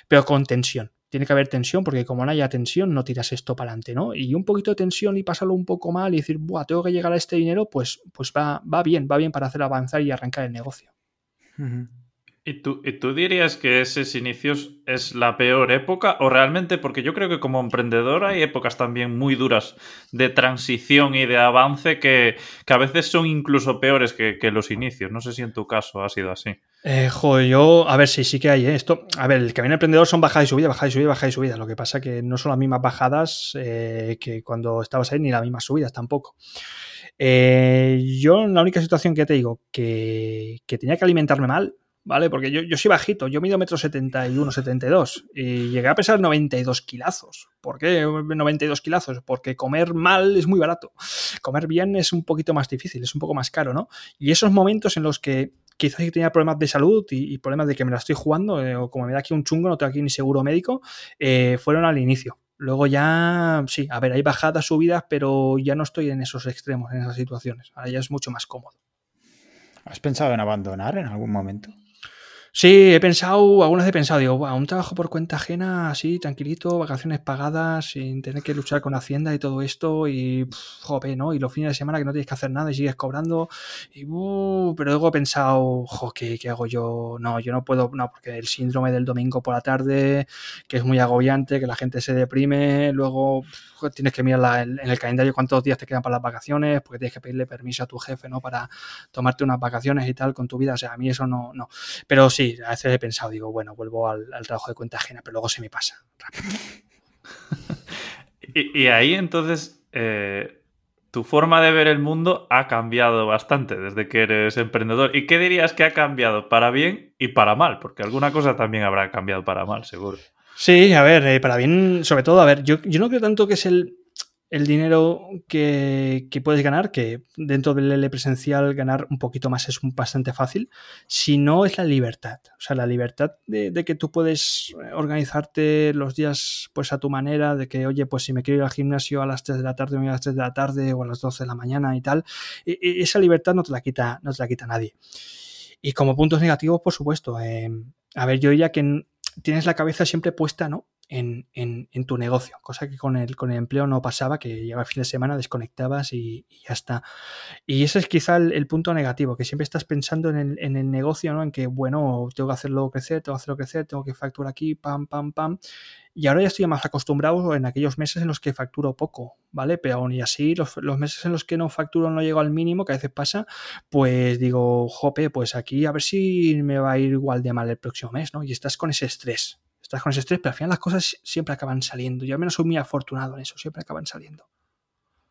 pero con tensión tiene que haber tensión, porque como no haya tensión, no tiras esto para adelante, ¿no? Y un poquito de tensión y pasarlo un poco mal y decir, Buah, tengo que llegar a este dinero, pues, pues va, va bien, va bien para hacer avanzar y arrancar el negocio. ¿Y tú, ¿Y tú, dirías que esos inicios es la peor época? ¿O realmente, porque yo creo que como emprendedor hay épocas también muy duras de transición y de avance que, que a veces son incluso peores que, que, los inicios? No sé si en tu caso ha sido así. Eh, joder, yo, a ver, sí, sí que hay ¿eh? esto. A ver, el camino emprendedor son bajadas y subidas, bajadas y subidas, bajadas y subidas. Lo que pasa que no son las mismas bajadas eh, que cuando estabas ahí, ni las mismas subidas tampoco. Eh, yo, la única situación que te digo que, que tenía que alimentarme mal, ¿vale? Porque yo, yo soy bajito, yo mido metro 71, 72 y llegué a pesar 92 kilazos. ¿Por qué 92 kilazos? Porque comer mal es muy barato. Comer bien es un poquito más difícil, es un poco más caro, ¿no? Y esos momentos en los que quizás tenía problemas de salud y, problemas de que me la estoy jugando, eh, o como me da aquí un chungo, no tengo aquí ni seguro médico, eh, fueron al inicio. Luego ya, sí, a ver, hay bajadas, subidas, pero ya no estoy en esos extremos, en esas situaciones. Ahora ya es mucho más cómodo. ¿Has pensado en abandonar en algún momento? Sí, he pensado, algunas he pensado, digo, un trabajo por cuenta ajena, así, tranquilito, vacaciones pagadas, sin tener que luchar con Hacienda y todo esto, y joder, ¿no? Y los fines de semana que no tienes que hacer nada y sigues cobrando, y uh, pero luego he pensado, jo, ¿qué, ¿qué, hago yo? No, yo no puedo, no, porque el síndrome del domingo por la tarde, que es muy agobiante, que la gente se deprime, luego tienes que mirar la, en el calendario cuántos días te quedan para las vacaciones, porque tienes que pedirle permiso a tu jefe, ¿no? Para tomarte unas vacaciones y tal con tu vida, o sea, a mí eso no, no. Pero sí, sí, a veces he pensado, digo, bueno, vuelvo al, al trabajo de cuenta ajena, pero luego se me pasa. y, y, ahí entonces, eh, tu forma de ver el mundo ha cambiado bastante desde que eres emprendedor. ¿Y qué dirías que ha cambiado para bien y para mal? Porque alguna cosa también habrá cambiado para mal, seguro. Sí, a ver, eh, para bien, sobre todo, a ver, yo, yo no creo tanto que es el, el dinero que, puedes ganar, que dentro del L presencial ganar un poquito más es bastante fácil, si no es la libertad. O sea, la libertad de, que tú puedes organizarte los días pues a tu manera, de que, oye, pues si me quiero ir al gimnasio a las 3 de la tarde, me voy a las 3 de la tarde o a las 12 de la mañana y tal, y, y esa libertad no te la quita, no te la quita nadie. Y como puntos negativos, por supuesto, eh, a ver, yo diría que tienes la cabeza siempre puesta, ¿no? En, en, tu negocio, cosa que con el, con el empleo no pasaba, que llegaba el fin de semana, desconectabas y, y ya está. Y ese es quizá el, el, punto negativo, que siempre estás pensando en el, en el negocio, ¿no? En que, bueno, tengo que hacerlo crecer, tengo que hacerlo crecer, tengo que facturar aquí, pam, pam, pam. Y ahora ya estoy más acostumbrado en aquellos meses en los que facturo poco, ¿vale? Pero aún y así, los, los, meses en los que no facturo, no llego al mínimo, que a veces pasa, pues digo, jope, pues aquí a ver si me va a ir igual de mal el próximo mes, ¿no? Y estás con ese estrés estás con ese estrés, pero al final las cosas siempre acaban saliendo. Yo al menos soy muy afortunado en eso, siempre acaban saliendo.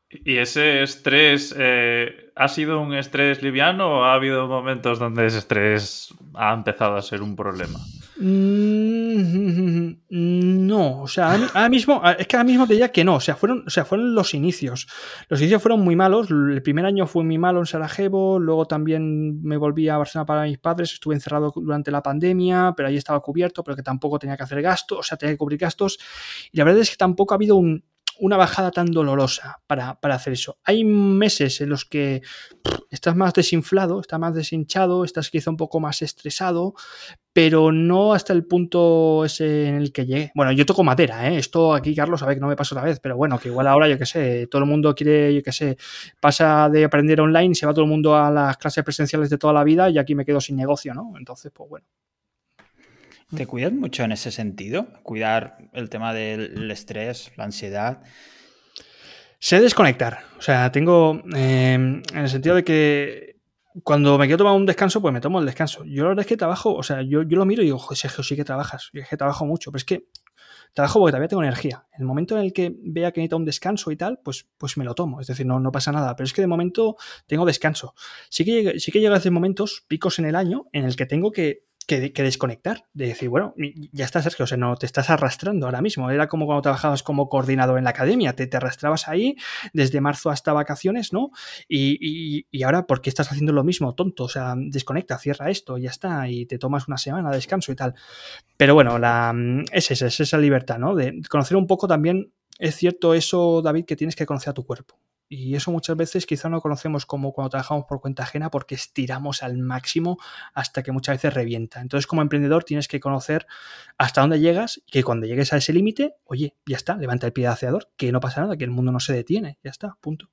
¿Y ese estrés eh, ha sido un estrés liviano o ha habido momentos donde ese estrés ha empezado a ser un problema? Mm, no, o sea, ahora mismo, es que ahora mismo te diría que no, o sea, fueron, o sea, fueron los inicios. Los inicios fueron muy malos, el primer año fue muy malo en Sarajevo, luego también me volví a Barcelona para mis padres, estuve encerrado durante la pandemia, pero ahí estaba cubierto, pero que tampoco tenía que hacer gastos, o sea, tenía que cubrir gastos, y la verdad es que tampoco ha habido un, una bajada tan dolorosa para, para, hacer eso. Hay meses en los que estás más desinflado, estás más deshinchado, estás quizá un poco más estresado, pero no hasta el punto ese en el que llegue. Bueno, yo toco madera, ¿eh? Esto aquí, Carlos, a ver que no me pasa otra vez, pero bueno, que igual ahora, yo qué sé, todo el mundo quiere, yo qué sé, pasa de aprender online, se va todo el mundo a las clases presenciales de toda la vida y aquí me quedo sin negocio, ¿no? Entonces, pues bueno. ¿Te cuidas mucho en ese sentido? Cuidar el tema del estrés, la ansiedad. Sé desconectar. O sea, tengo. Eh, en el sentido de que cuando me quiero tomar un descanso, pues me tomo el descanso. Yo la verdad es que trabajo, o sea, yo, yo lo miro y digo, Sergio, sí que trabajas. Yo es que trabajo mucho, pero es que trabajo porque todavía tengo energía. En el momento en el que vea que necesito un descanso y tal, pues, pues me lo tomo. Es decir, no, no pasa nada. Pero es que de momento tengo descanso. Sí que, sí que llega a veces momentos, picos en el año, en el que tengo que que, desconectar, de decir, bueno, ya está, Sergio, o sea, no te estás arrastrando ahora mismo. Era como cuando trabajabas como coordinador en la academia, te, te arrastrabas ahí desde marzo hasta vacaciones, ¿no? Y, y, ahora, ¿por qué estás haciendo lo mismo, tonto? O sea, desconecta, cierra esto, ya está, y te tomas una semana de descanso y tal. Pero bueno, la, es esa, es esa libertad, ¿no? De conocer un poco también, es cierto eso, David, que tienes que conocer a tu cuerpo. Y eso muchas veces quizá no conocemos como cuando trabajamos por cuenta ajena porque estiramos al máximo hasta que muchas veces revienta. Entonces como emprendedor tienes que conocer hasta dónde llegas y que cuando llegues a ese límite, oye, ya está, levanta el pie de acelerador, que no pasa nada, que el mundo no se detiene, ya está, punto.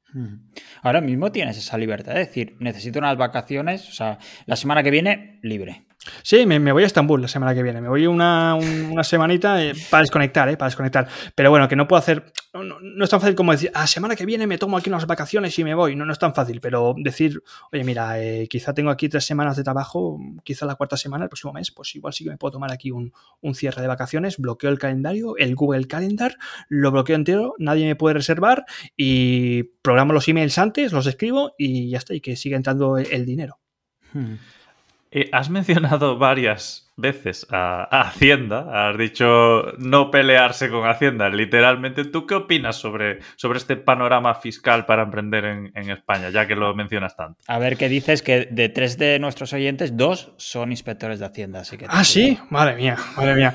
Ahora mismo tienes esa libertad, es decir, necesito unas vacaciones, o sea, la semana que viene, libre. Sí, me, voy a Estambul la semana que viene. Me voy una, una semanita eh, para desconectar, ¿eh? Para desconectar. Pero bueno, que no puedo hacer. No, es tan fácil como decir, a ah, semana que viene me tomo aquí unas vacaciones y me voy. No, no es tan fácil, pero decir, oye, mira, eh, quizá tengo aquí tres semanas de trabajo, quizá la cuarta semana, el próximo mes, pues igual sí que me puedo tomar aquí un, un cierre de vacaciones, bloqueo el calendario, el Google Calendar, lo bloqueo entero, nadie me puede reservar y programo los emails antes, los escribo y ya está, y que siga entrando el, dinero. Hmm. Eh, has mencionado varias veces a, Hacienda, has dicho no pelearse con Hacienda, literalmente. ¿Tú qué opinas sobre, sobre este panorama fiscal para emprender en, España, ya que lo mencionas tanto? A ver, ¿qué dices? Que de tres de nuestros oyentes, dos son inspectores de Hacienda. Así que ah, sí, madre mía, madre mía.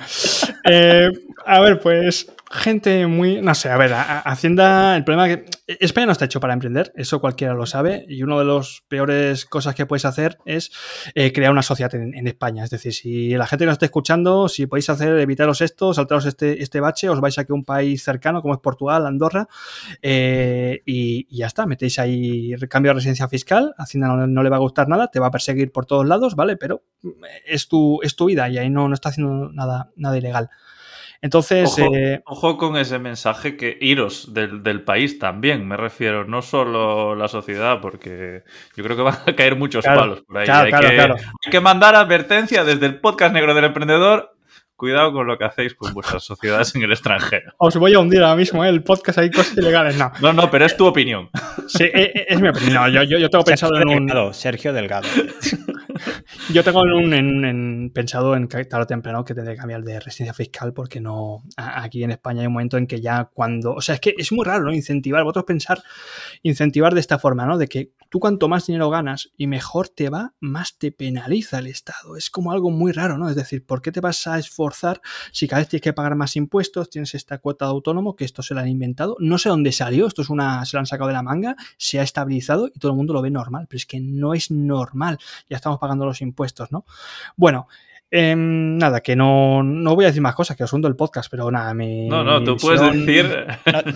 Eh, a ver, pues gente muy. No sé, a ver, Hacienda. El problema es que España no está hecho para emprender, eso cualquiera lo sabe. Y una de las peores cosas que puedes hacer es eh, crear una sociedad en, España. Es decir, si la gente que nos está escuchando, si podéis hacer, evitaros esto, saltaros este, este bache, os vais a que un país cercano como es Portugal, Andorra, eh, y, ya está. Metéis ahí cambio de residencia fiscal, Hacienda no, le va a gustar nada, te va a perseguir por todos lados, ¿vale? Pero es tu, es tu vida y ahí no, no está haciendo nada, nada ilegal. Entonces. Eh, ojo, con ese mensaje que iros del, país también, me refiero, no solo la sociedad, porque yo creo que van a caer muchos palos por ahí. hay, que, hay, que, mandar advertencia desde el podcast negro del emprendedor cuidado con lo que hacéis con vuestras sociedades en el extranjero. Os voy a hundir ahora mismo, ¿eh? el podcast hay cosas ilegales, no. No, no, pero es tu opinión. Sí, e, e, es, mi opinión. yo, yo, tengo pensado en un... Sergio Delgado. yo tengo en, pensado en tarde o temprano que tendré que cambiar de residencia fiscal porque no... Aquí en España hay un momento en que ya cuando... O sea, es que es muy raro, ¿no? Incentivar, vosotros pensar, incentivar de esta forma, ¿no? De que tú cuanto más dinero ganas y mejor te va, más te penaliza el Estado. Es como algo muy raro, ¿no? Es decir, ¿por qué te vas a esforzar si cada vez tienes que pagar más impuestos? Tienes esta cuota de autónomo que esto se lo han inventado. No sé dónde salió, esto es una, se lo han sacado de la manga, se ha estabilizado y todo el mundo lo ve normal, pero es que no es normal. Ya estamos pagando los impuestos, ¿no? Bueno, Em, nada, que no, no, voy a decir más cosas, que os hundo el podcast, pero nada, mi. No, no, tú puedes decir.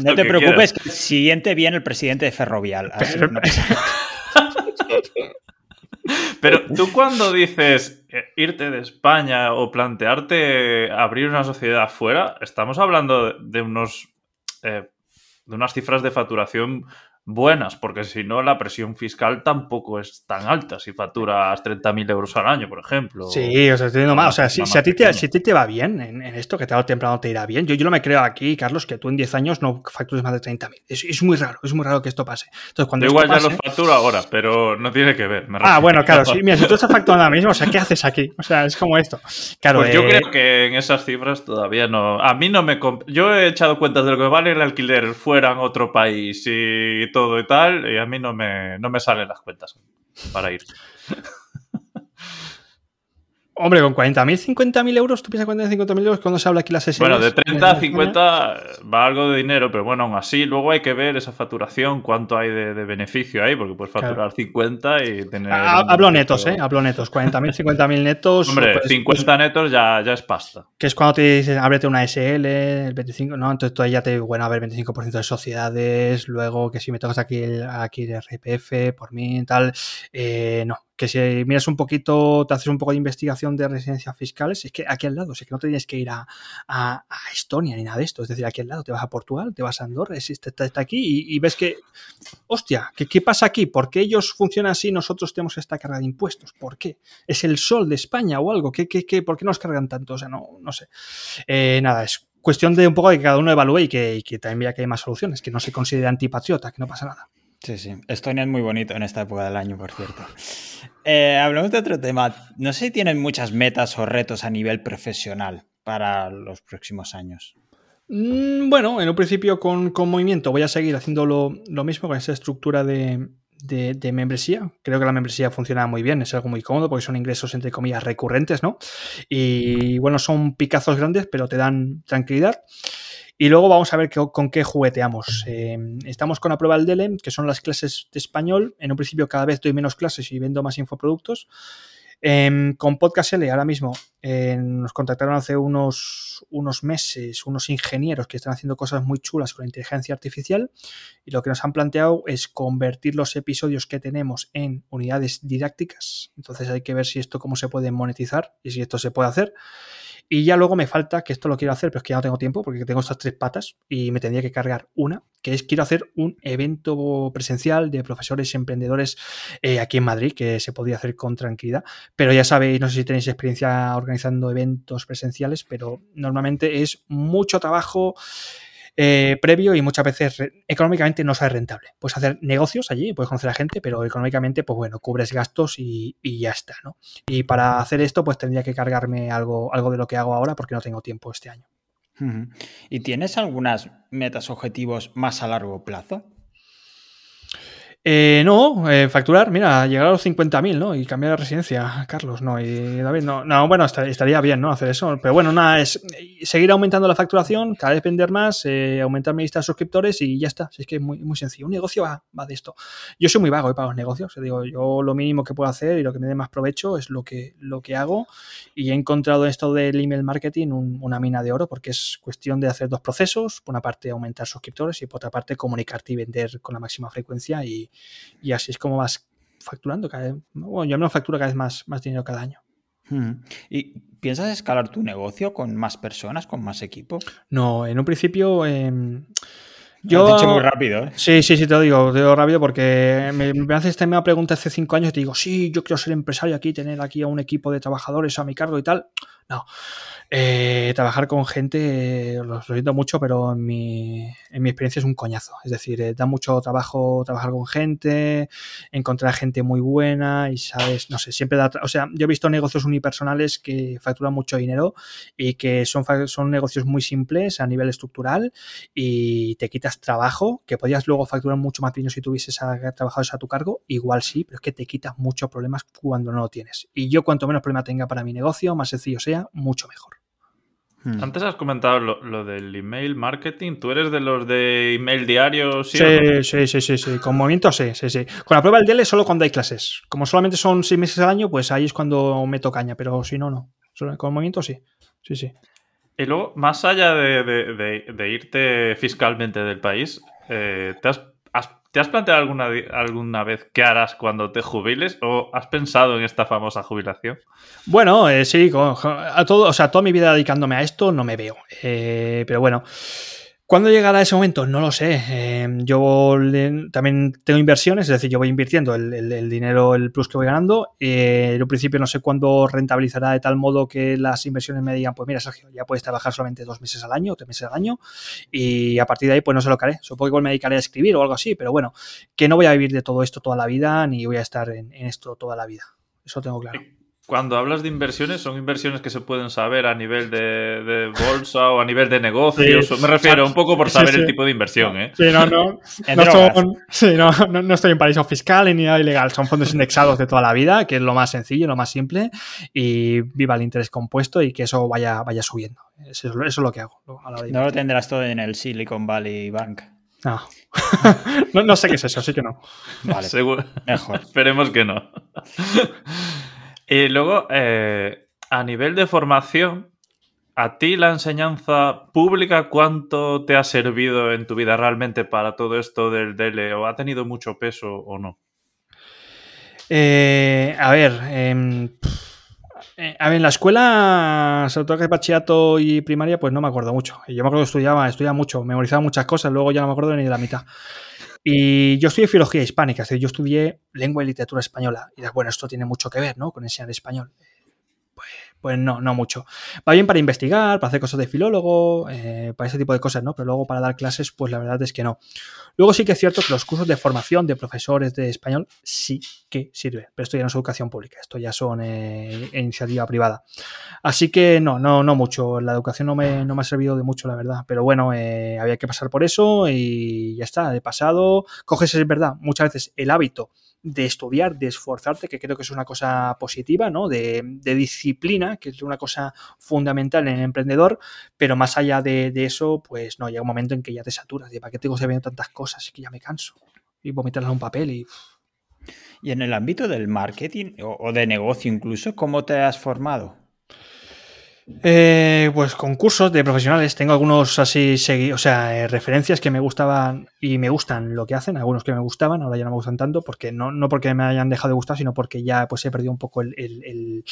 No, te preocupes, que el siguiente viene el presidente de Ferrovial. Pero, tú cuando dices eh, irte de España o plantearte abrir una sociedad afuera, estamos hablando de unos. Eh, de unas cifras de facturación buenas, porque si no la presión fiscal tampoco es tan alta si facturas 30.000 euros al año, por ejemplo. Sí, o sea, estoy más. O sea, si, a ti te, si te va bien en, esto, que tarde o temprano te irá bien, yo, yo no me creo aquí, Carlos, que tú en 10 años no factures más de 30.000. Es, es muy raro, es muy raro que esto pase. Entonces, cuando igual ya lo facturo ahora, pero no tiene que ver. ah, bueno, claro, sí, mira, si tú estás facturando ahora mismo, o sea, ¿qué haces aquí? O sea, es como esto. Claro, pues yo eh, creo que en esas cifras todavía no. A mí no me. Yo he echado cuentas de lo que vale el alquiler fuera en otro país y todo y tal, y a mí no me, no me salen las cuentas para ir. Hombre, con 40.000, 50.000 euros, ¿tú piensas 40.000, 50.000 euros cuando se habla aquí la sesión? Bueno, de 30 a 50 va algo de dinero, pero bueno, aún así, luego hay que ver esa facturación, cuánto hay de, beneficio ahí, porque puedes facturar 50 y tener. Ah, hablo netos, ¿eh? Hablo netos, 40.000, 50.000 netos. Hombre, 50 netos ya, ya es pasta. Que es cuando te dicen, ábrete una SL, el 25, ¿no? Entonces tú ya te, bueno, a ver, 25% de sociedades, luego que si me tocas aquí el, aquí el RPF por mí y tal, eh, no, que si miras un poquito, te haces un poco de investigación de residencias fiscales, es que aquí al lado, es que no tienes que ir a, Estonia ni nada de esto, es decir, aquí al lado te vas a Portugal, te vas a Andorra, existe, está, aquí y, ves que, hostia, ¿qué, ¿qué, pasa aquí? ¿Por qué ellos funcionan así y nosotros tenemos esta carga de impuestos? ¿Por qué? ¿Es el sol de España o algo? ¿Qué, qué, qué, por qué nos cargan tanto? O sea, no, no sé. Eh, nada, es cuestión de un poco de que cada uno evalúe y que, y que también vea que hay más soluciones, que no se considere antipatriota, que no pasa nada. Sí, sí. Estonia es muy bonito en esta época del año, por cierto. Eh, hablamos de otro tema. No sé si tienen muchas metas o retos a nivel profesional para los próximos años. Mm, bueno, en un principio con, movimiento voy a seguir haciendo lo, mismo con esa estructura de, de, membresía. Creo que la membresía funciona muy bien, es algo muy cómodo porque son ingresos entre comillas recurrentes, ¿no? Y bueno, son picazos grandes, pero te dan tranquilidad. Y luego vamos a ver con qué jugueteamos. Eh, estamos con la prueba del DELE, que son las clases de español. En un principio cada vez doy menos clases y vendo más infoproductos. Em, con Podcast L ahora mismo eh, nos contactaron hace unos, unos meses unos ingenieros que están haciendo cosas muy chulas con inteligencia artificial y lo que nos han planteado es convertir los episodios que tenemos en unidades didácticas. Entonces hay que ver si esto cómo se puede monetizar y si esto se puede hacer. Y ya luego me falta, que esto lo quiero hacer, pero es que ya no tengo tiempo porque tengo estas tres patas y me tendría que cargar una, que es quiero hacer un evento presencial de profesores emprendedores eh, aquí en Madrid, que se podría hacer con tranquilidad. Pero ya sabéis, no sé si tenéis experiencia organizando eventos presenciales, pero normalmente es mucho trabajo eh, previo y muchas veces económicamente no sale rentable. Puedes hacer negocios allí, puedes conocer a gente, pero económicamente, pues bueno, cubres gastos y, ya está, ¿no? Y para hacer esto, pues tendría que cargarme algo, algo de lo que hago ahora porque no tengo tiempo este año. ¿Y tienes algunas metas, objetivos más a largo plazo? Eh, no, eh, facturar, mira, llegar a los 50.000, ¿no? Y cambiar de residencia, Carlos, ¿no? Y David, no, no bueno, estaría bien, ¿no? Hacer eso. Pero bueno, nada, es seguir aumentando la facturación, cada vez vender más, eh, aumentar mi lista de suscriptores y ya está. Si es que es muy, muy sencillo. Un negocio va, va de esto. Yo soy muy vago para los negocios. Digo, yo lo mínimo que puedo hacer y lo que me dé más provecho es lo que, lo que hago. Y he encontrado en esto del email marketing una mina de oro porque es cuestión de hacer dos procesos. Por una parte, aumentar suscriptores y por otra parte, comunicarte y vender con la máxima frecuencia y y así es como vas facturando cada vez, bueno, yo me facturo cada vez más, más dinero cada año. ¿Y piensas escalar tu negocio con más personas, con más equipo? No, en un principio... Eh, yo, dicho muy rápido, ¿eh? Sí, sí, sí, te lo digo, te lo digo rápido porque me, me haces esta misma pregunta hace cinco años y te digo, sí, yo quiero ser empresario aquí, tener aquí a un equipo de trabajadores a mi cargo y tal. No, eh, trabajar con gente, lo, siento mucho, pero en mi, en mi, experiencia es un coñazo. Es decir, eh, da mucho trabajo trabajar con gente, encontrar gente muy buena y, ¿sabes? No sé, siempre da... O sea, yo he visto negocios unipersonales que facturan mucho dinero y que son, son negocios muy simples a nivel estructural y te quitas trabajo, que podías luego facturar mucho más dinero si tuvieses a, trabajadores a tu cargo. Igual sí, pero es que te quitas muchos problemas cuando no lo tienes. Y yo cuanto menos problema tenga para mi negocio, más sencillo sea, mucho mejor. Hmm. Antes has comentado lo, del email marketing. ¿Tú eres de los de email diario? Sí, sí, sí, sí, sí, Con movimiento sí, sí, sí. Con la prueba del DL solo cuando hay clases. Como solamente son seis meses al año, pues ahí es cuando meto caña, pero si no, no. Con movimiento sí. Sí, sí. Y luego, más allá de, irte fiscalmente del país, eh, ¿te has ¿Te has planteado alguna, alguna vez qué harás cuando te jubiles o has pensado en esta famosa jubilación? Bueno, eh, sí, a todo, o sea, toda mi vida dedicándome a esto no me veo. Eh, pero bueno, ¿Cuándo llegará ese momento? No lo sé. Em, yo también tengo inversiones, es decir, yo voy invirtiendo el, dinero, el plus que voy ganando. Eh, en un principio no sé cuándo rentabilizará de tal modo que las inversiones me digan, pues mira, Sergio, ya puedes trabajar solamente dos meses al año tres meses al año. Y a partir de ahí, pues no sé lo que. Supongo que igual me dedicaré a escribir o algo así, pero bueno, que no voy a vivir de todo esto toda la vida ni voy a estar en esto toda la vida. Eso tengo claro. Cuando hablas de inversiones, ¿son inversiones que se pueden saber a nivel de, bolsa o a nivel de negocios? Me refiero un poco por saber el tipo de inversión, ¿eh? Sí, no, no. no, estoy en paraíso fiscal ni nada ilegal. Son fondos indexados de toda la vida, que es lo más sencillo, lo más simple, y viva el interés compuesto y que eso vaya, vaya subiendo. Eso, es lo que hago. no lo tendrás todo en el Silicon Valley Bank. No. no, sé qué es eso, así que no. Vale. Seguro. Mejor. Esperemos que no. Y luego, eh, a nivel de formación, ¿a ti la enseñanza pública cuánto te ha servido en tu vida realmente para todo esto del DL? ¿O ha tenido mucho peso o no? Eh, a ver, em, eh, a ver, en la escuela, sobre todo que bachillerato y primaria, pues no me acuerdo mucho. Yo me acuerdo que estudiaba, estudiaba mucho, memorizaba muchas cosas, luego ya no me acuerdo ni de la mitad. Y yo estudié filología hispánica, es decir, yo estudié lengua y literatura española. Y bueno, esto tiene mucho que ver, ¿no? Con enseñar español. Pues, no, no mucho. Va bien para investigar, para hacer cosas de filólogo, eh, para ese tipo de cosas, ¿no? Pero luego para dar clases, pues la verdad es que no. Luego sí que es cierto que los cursos de formación de profesores de español sí que sirven, pero esto ya no es educación pública, esto ya son eh, iniciativa privada. Así que no, no, no mucho. La educación no me, no me ha servido de mucho, la verdad. Pero bueno, eh, había que pasar por eso y ya está, de pasado. Coges, es verdad, muchas veces el hábito de estudiar, de esforzarte, que creo que es una cosa positiva, ¿no? De, disciplina, que es una cosa fundamental en el emprendedor, pero más allá de, eso, pues no, llega un momento en que ya te saturas, de para qué tengo que ver tantas cosas, y que ya me canso, y vomitarlas a un papel y... Y en el ámbito del marketing o, de negocio incluso, ¿cómo te has formado? Eh, pues concursos de profesionales. Tengo algunos así, o sea, eh, referencias que me gustaban y me gustan lo que hacen. Algunos que me gustaban, ahora ya no me gustan tanto, porque no, no porque me hayan dejado de gustar, sino porque ya pues he perdido un poco el, el,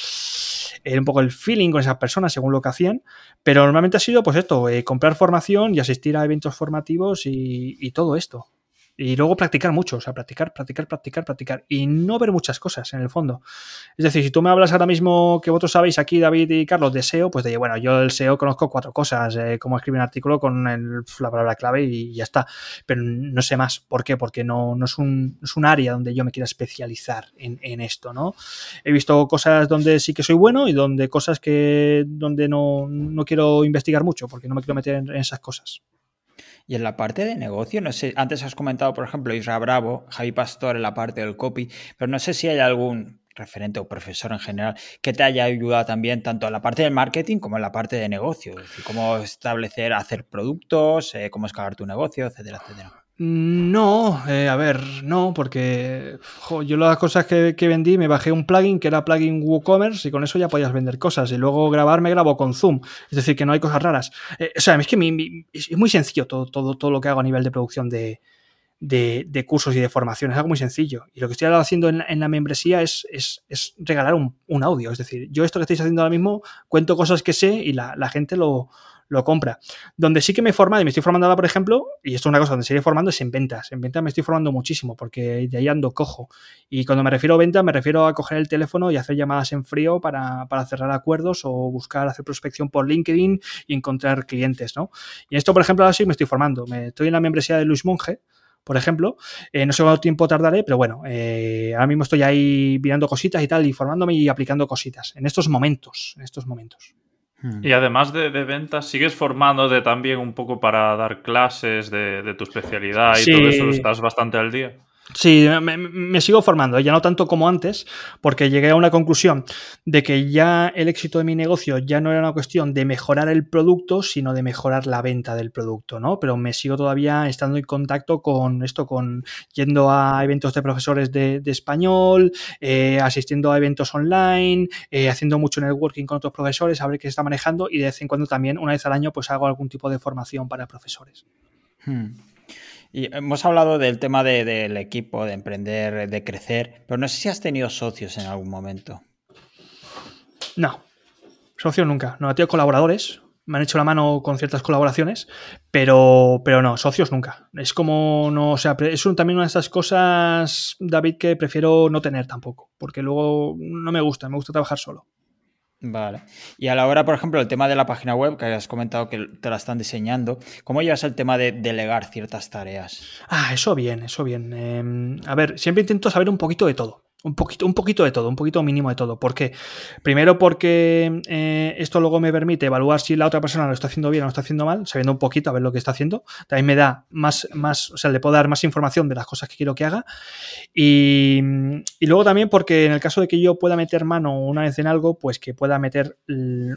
un poco el feeling con esas personas según lo que hacían. Pero normalmente ha sido pues esto, eh, comprar formación y asistir a eventos formativos y todo esto. Y luego practicar mucho, o sea, practicar, practicar, practicar, practicar. Y no ver muchas cosas en el fondo. Es decir, si tú me hablas ahora mismo que vosotros sabéis aquí, David y Carlos, de SEO, pues de, bueno, yo del SEO conozco cuatro cosas, eh, cómo escribir un artículo con el, la palabra clave y ya está. Pero no sé más. ¿Por qué? Porque no, no es, un, es un área donde yo me quiera especializar en, en, esto, ¿no? He visto cosas donde sí que soy bueno y donde cosas que donde no, no quiero investigar mucho porque no me quiero meter en esas cosas. Y en la parte de negocio, no sé, antes has comentado, por ejemplo, Isra Bravo, Javi Pastor en la parte del copy, pero no sé si hay algún referente o profesor en general que te haya ayudado también tanto en la parte del marketing como en la parte de negocio, cómo establecer, hacer productos, eh, cómo escalar tu negocio, etcétera, etcétera. No, eh, a ver, no, porque yo las cosas que, vendí me bajé un plugin que era plugin WooCommerce y con eso ya podías vender cosas y luego grabar me grabo con Zoom, es decir, que no hay cosas raras. Eh, o sea, es que es muy sencillo todo, todo, todo lo que hago a nivel de producción de, de, cursos y de formación, es algo muy sencillo. Y lo que estoy haciendo en, la membresía es, es, regalar un, audio, es decir, yo esto que estáis haciendo ahora mismo cuento cosas que sé y la gente lo, lo compra. Donde sí que me he formado y me estoy formando ahora, por ejemplo, y esto es una cosa donde sigue formando, es en ventas. En ventas me estoy formando muchísimo porque de ahí ando cojo. Y cuando me refiero a ventas, me refiero a coger el teléfono y hacer llamadas en frío para, cerrar acuerdos o buscar hacer prospección por LinkedIn y encontrar clientes, ¿no? Y esto, por ejemplo, ahora sí me estoy formando. Me, estoy en la membresía de Luis Monge, por ejemplo. Eh, no sé cuánto tiempo tardaré, pero bueno, eh, ahora mismo estoy ahí mirando cositas y tal, y formándome y aplicando cositas en estos momentos, en estos momentos. Hmm. Y además de, ventas, ¿sigues formándote también un poco para dar clases de, tu especialidad y todo eso? ¿Estás bastante al día? Sí, me, sigo formando, ya no tanto como antes, porque llegué a una conclusión de que ya el éxito de mi negocio ya no era una cuestión de mejorar el producto, sino de mejorar la venta del producto, ¿no? Pero me sigo todavía estando en contacto con esto, con yendo a eventos de profesores de, español, eh, asistiendo a eventos online, eh, haciendo mucho networking con otros profesores, a ver qué se está manejando y de vez en cuando también, una vez al año, pues hago algún tipo de formación para profesores. Hmm. Y hemos hablado del tema del equipo, de emprender, de crecer, pero no sé si has tenido socios en algún momento. No, socios nunca. No he tenido colaboradores, me han hecho la mano con ciertas colaboraciones, pero, pero no, socios nunca. Es como, no, o sea, es también una de esas cosas, David, que prefiero no tener tampoco, porque luego no me gusta, me gusta trabajar solo. Vale. Y a la hora, por ejemplo, el tema de la página web, que has comentado que te la están diseñando, ¿cómo llevas el tema de delegar ciertas tareas? Ah, eso bien, eso bien. Em, a ver, siempre intento saber un poquito de todo. Un poquito, un poquito de todo, un poquito mínimo de todo. ¿Por qué? Primero porque eh, esto luego me permite evaluar si la otra persona lo está haciendo bien o lo está haciendo mal, sabiendo un poquito a ver lo que está haciendo. También me da más, más, o sea, le puedo dar más información de las cosas que quiero que haga. Y, y luego también porque en el caso de que yo pueda meter mano una vez en algo, pues que pueda meter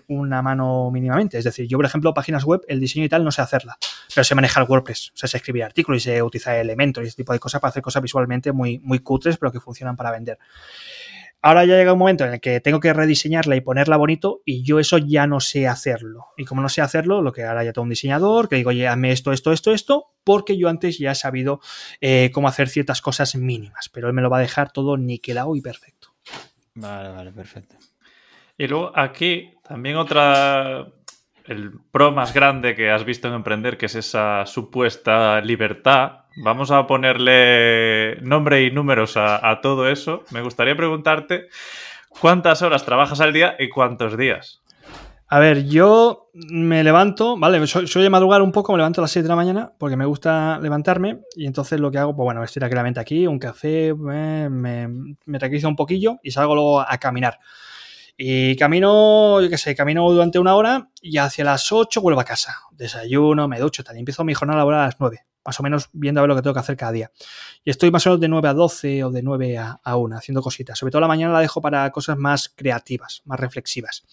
una mano mínimamente. Es decir, yo, por ejemplo, páginas web, el diseño y tal, no sé hacerla, pero sé manejar WordPress. O sea, sé escribir artículos y sé utilizar elementos y ese tipo de cosas para hacer cosas visualmente muy, muy cutres, pero que funcionan para vender. Ahora ya llega un momento en el que tengo que rediseñarla y ponerla bonito y yo eso ya no sé hacerlo. Y como no sé hacerlo, lo que ahora ya tengo un diseñador que digo, oye, hazme esto, esto, esto, esto, porque yo antes ya he sabido eh, cómo hacer ciertas cosas mínimas, pero él me lo va a dejar todo niquelado y perfecto. Vale, vale, perfecto. Y luego aquí también otra, el pro más grande que has visto en Emprender, que es esa supuesta libertad Vamos a ponerle nombre y números a, todo eso. Me gustaría preguntarte cuántas horas trabajas al día y cuántos días. A ver, yo me levanto, ¿vale? Soy, de madrugar un poco, me levanto a las 6 de la mañana porque me gusta levantarme y entonces lo que hago, pues bueno, estoy tranquilamente aquí, un café, me, me, me tranquilizo un poquillo y salgo luego a caminar. Y camino, yo qué sé, camino durante una hora y hacia las 8 vuelvo a casa. Desayuno, me ducho, tal. Y empiezo mi jornada laboral a las 9 más o menos viendo a ver lo que tengo que hacer cada día. Y estoy más o menos de 9 a 12 o de 9 a, a 1 haciendo cositas. Sobre todo la mañana la dejo para cosas más creativas, más reflexivas.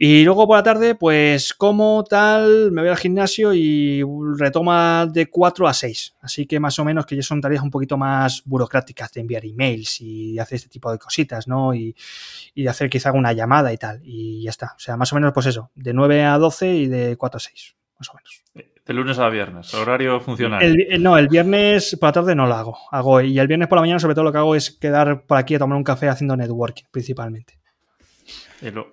Y luego por la tarde, pues como tal, me voy al gimnasio y retoma de 4 a 6. Así que más o menos que ya son tareas un poquito más burocráticas de enviar emails y hacer este tipo de cositas, ¿no? Y, y de hacer quizá una llamada y tal. Y ya está. O sea, más o menos pues eso, de 9 a 12 y de 4 a 6, más o menos. De lunes a viernes, horario funcional. El, no, el viernes por la tarde no lo hago. hago. Y el viernes por la mañana sobre todo lo que hago es quedar por aquí a tomar un café haciendo networking principalmente. Y lo,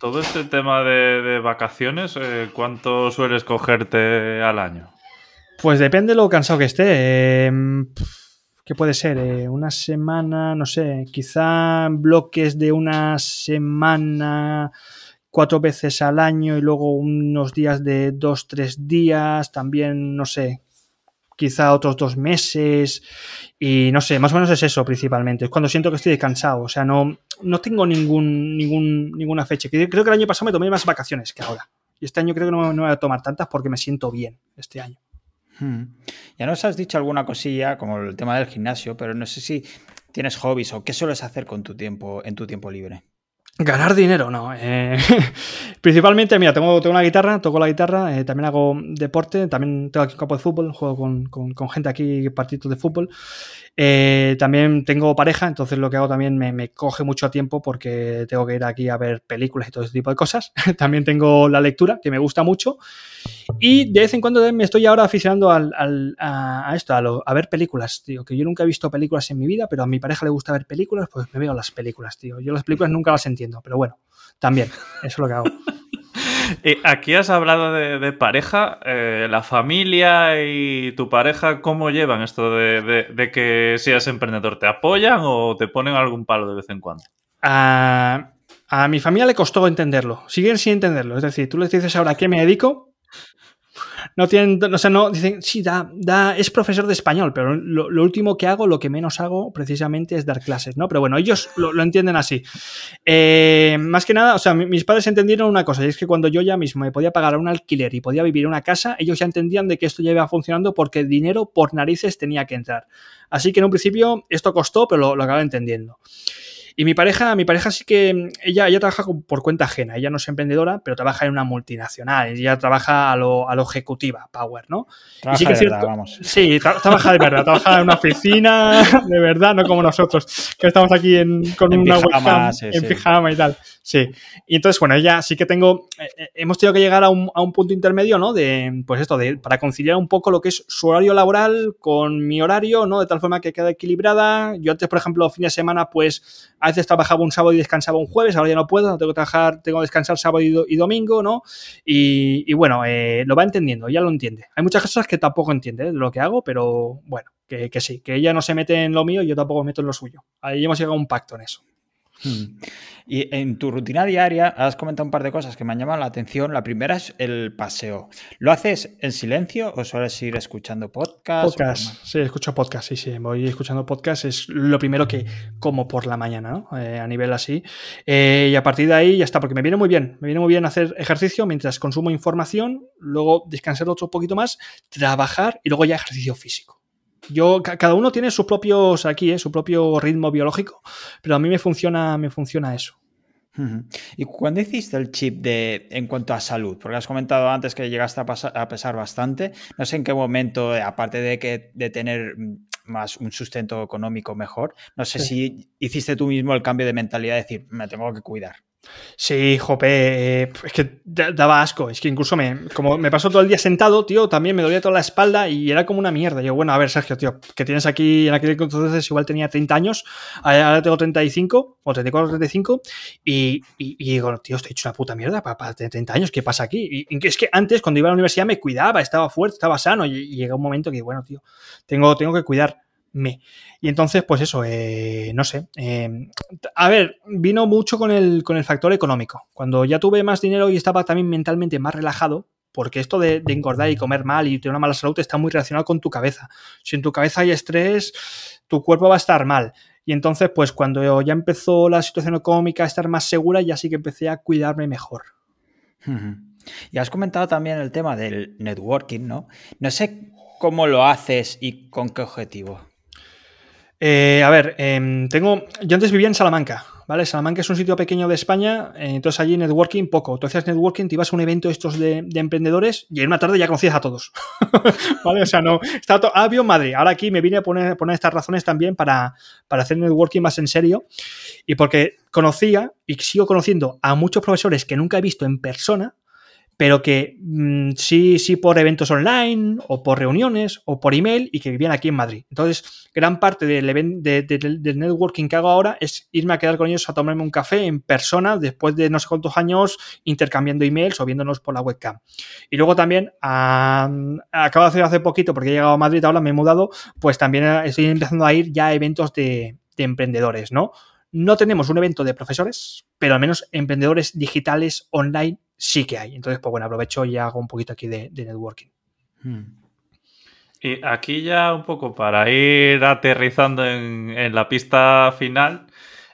todo este tema de, vacaciones, eh, ¿cuánto sueles cogerte al año? Pues depende de lo cansado que esté. Em, ¿Qué puede ser? Eh, una semana, no sé, quizá bloques de una semana cuatro veces al año y luego unos días de dos, tres días, también, no sé, quizá otros dos meses y no sé, más o menos es eso principalmente, es cuando siento que estoy cansado, o sea, no, no tengo ningún, ningún, ninguna fecha. Creo que el año pasado me tomé más vacaciones que ahora. Y este año creo que no, no voy a tomar tantas porque me siento bien este año. Hmm. Ya nos has dicho alguna cosilla, como el tema del gimnasio, pero no sé si tienes hobbies o qué sueles hacer con tu tiempo, en tu tiempo libre. Ganar dinero, no. Eh, principalmente, mira, tengo, tengo una guitarra, toco la guitarra, eh, también hago deporte, también tengo aquí un campo de fútbol, juego con, con gente aquí partidos de fútbol. Eh, también tengo pareja, entonces lo que hago también me, coge mucho tiempo porque tengo que ir aquí a ver películas y todo ese tipo de cosas. también tengo la lectura, que me gusta mucho. Y de vez en cuando me estoy ahora aficionando a, esto, a, ver películas, tío. Que yo nunca he visto películas en mi vida, pero a mi pareja le gusta ver películas, pues me veo las películas, tío. Yo las películas nunca las entiendo, pero bueno, también, eso es lo que hago. aquí has hablado de, pareja, eh, la familia y tu pareja, ¿cómo llevan esto de, que seas emprendedor? ¿Te apoyan o te ponen algún palo de vez en cuando? A, mi familia le costó entenderlo, siguen sin entenderlo. Es decir, tú les dices ahora qué me dedico no tienen, o sea, no, dicen, sí, da, da, es profesor de español, pero lo, último que hago, lo que menos hago precisamente es dar clases, ¿no? Pero bueno, ellos lo, entienden así. Eh, más que nada, o sea, mis padres entendieron una cosa, y es que cuando yo ya mismo me podía pagar un alquiler y podía vivir en una casa, ellos ya entendían de que esto ya iba funcionando porque dinero por narices tenía que entrar. Así que en un principio esto costó, pero lo, lo entendiendo. Y mi pareja, mi pareja sí que mm, ella, ella trabaja por cuenta ajena, ella no es emprendedora, pero trabaja en una multinacional, ella trabaja a lo, a lo ejecutiva, Power, ¿no? Trabaja sí de verdad, vamos. Sí, trabaja de verdad, trabaja en una oficina, de verdad, no como nosotros, que estamos aquí en, con una webcam en pijama y tal. Sí. Y entonces, bueno, ella sí que tengo, eh, eh, hemos tenido que llegar a un, a un, punto intermedio, ¿no? De, pues esto, de, para conciliar un poco lo que es su horario laboral con mi horario, ¿no? De tal forma que quede equilibrada. Yo antes, por ejemplo, fin de semana, pues a veces trabajaba un sábado y descansaba un jueves, ahora ya no puedo, no tengo que trabajar, tengo que descansar sábado y, domingo, ¿no? Y, bueno, eh, lo va entendiendo, ya lo entiende. Hay muchas cosas que tampoco entiende de lo que hago, pero bueno, que, sí, que ella no se mete en lo mío y yo tampoco me meto en lo suyo. Ahí hemos llegado a un pacto en eso. Hmm. Y en tu rutina diaria has comentado un par de cosas que me han llamado la atención. La primera es el paseo. ¿Lo haces en silencio o sueles ir escuchando podcast? Podcast, sí, escucho podcast, sí, sí. Voy escuchando podcast, es lo primero que como por la mañana, ¿no? Eh, a nivel así. Eh, y a partir de ahí ya está, porque me viene muy bien. Me viene muy bien hacer ejercicio mientras consumo información, luego descansar otro poquito más, trabajar y luego ya ejercicio físico. Yo, cada uno tiene sus propios aquí, ¿eh? su propio ritmo biológico, pero a mí me funciona, me funciona eso. ¿Y cuándo hiciste el chip de en cuanto a salud? Porque has comentado antes que llegaste a, pesar bastante. No sé en qué momento, aparte de que de tener más un sustento económico mejor, no sé si hiciste tú mismo el cambio de mentalidad de decir, me tengo que cuidar. Sí, jope, eh, es que daba asco, es que incluso me, como me pasó todo el día sentado, tío, también me dolía toda la espalda y era como una mierda. Yo, bueno, a ver, Sergio, tío, que tienes aquí, en aquel entonces igual tenía 30 años, ahora tengo 35, o 34 o 35, y, y, y, digo, tío, estoy hecho una puta mierda para, tener 30 años, ¿qué pasa aquí? Y, es que antes, cuando iba a la universidad, me cuidaba, estaba fuerte, estaba sano, y llega un momento que, bueno, tío, tengo, tengo que cuidar me. Y entonces, pues eso, eh, no sé. Eh, a ver, vino mucho con el, con el factor económico. Cuando ya tuve más dinero y estaba también mentalmente más relajado, porque esto de, engordar y comer mal y tener una mala salud está muy relacionado con tu cabeza. Si en tu cabeza hay estrés, tu cuerpo va a estar mal. Y entonces, pues cuando ya empezó la situación económica a estar más segura, ya sí que empecé a cuidarme mejor. Y has comentado también el tema del networking, ¿no? No sé cómo lo haces y con qué objetivo. Eh, a ver, em, tengo. Yo antes vivía en Salamanca, ¿vale? Salamanca es un sitio pequeño de España, eh, entonces allí networking poco. Tú hacías networking, te ibas a un evento estos de, emprendedores y en una tarde ya conocías a todos, ¿vale? O sea, no, estaba todo, ah, en Madrid, ahora aquí me vine a poner, poner estas razones también para, para hacer networking más en serio y porque conocía y sigo conociendo a muchos profesores que nunca he visto en persona, pero que mm, sí, sí por eventos online o por reuniones o por email y que vivían aquí en Madrid. Entonces, gran parte del, del networking que hago ahora es irme a quedar con ellos a tomarme un café en persona después de no sé cuántos años intercambiando emails o viéndonos por la webcam. Y luego también, acabo de hacer hace poquito, porque he llegado a Madrid, ahora me he mudado, pues también estoy empezando a ir ya a eventos de emprendedores, ¿no? No tenemos un evento de profesores, pero al menos emprendedores digitales online sí que hay. Entonces, pues bueno, aprovecho y hago un poquito aquí de, networking. Hmm. Y aquí ya un poco para ir aterrizando en, la pista final,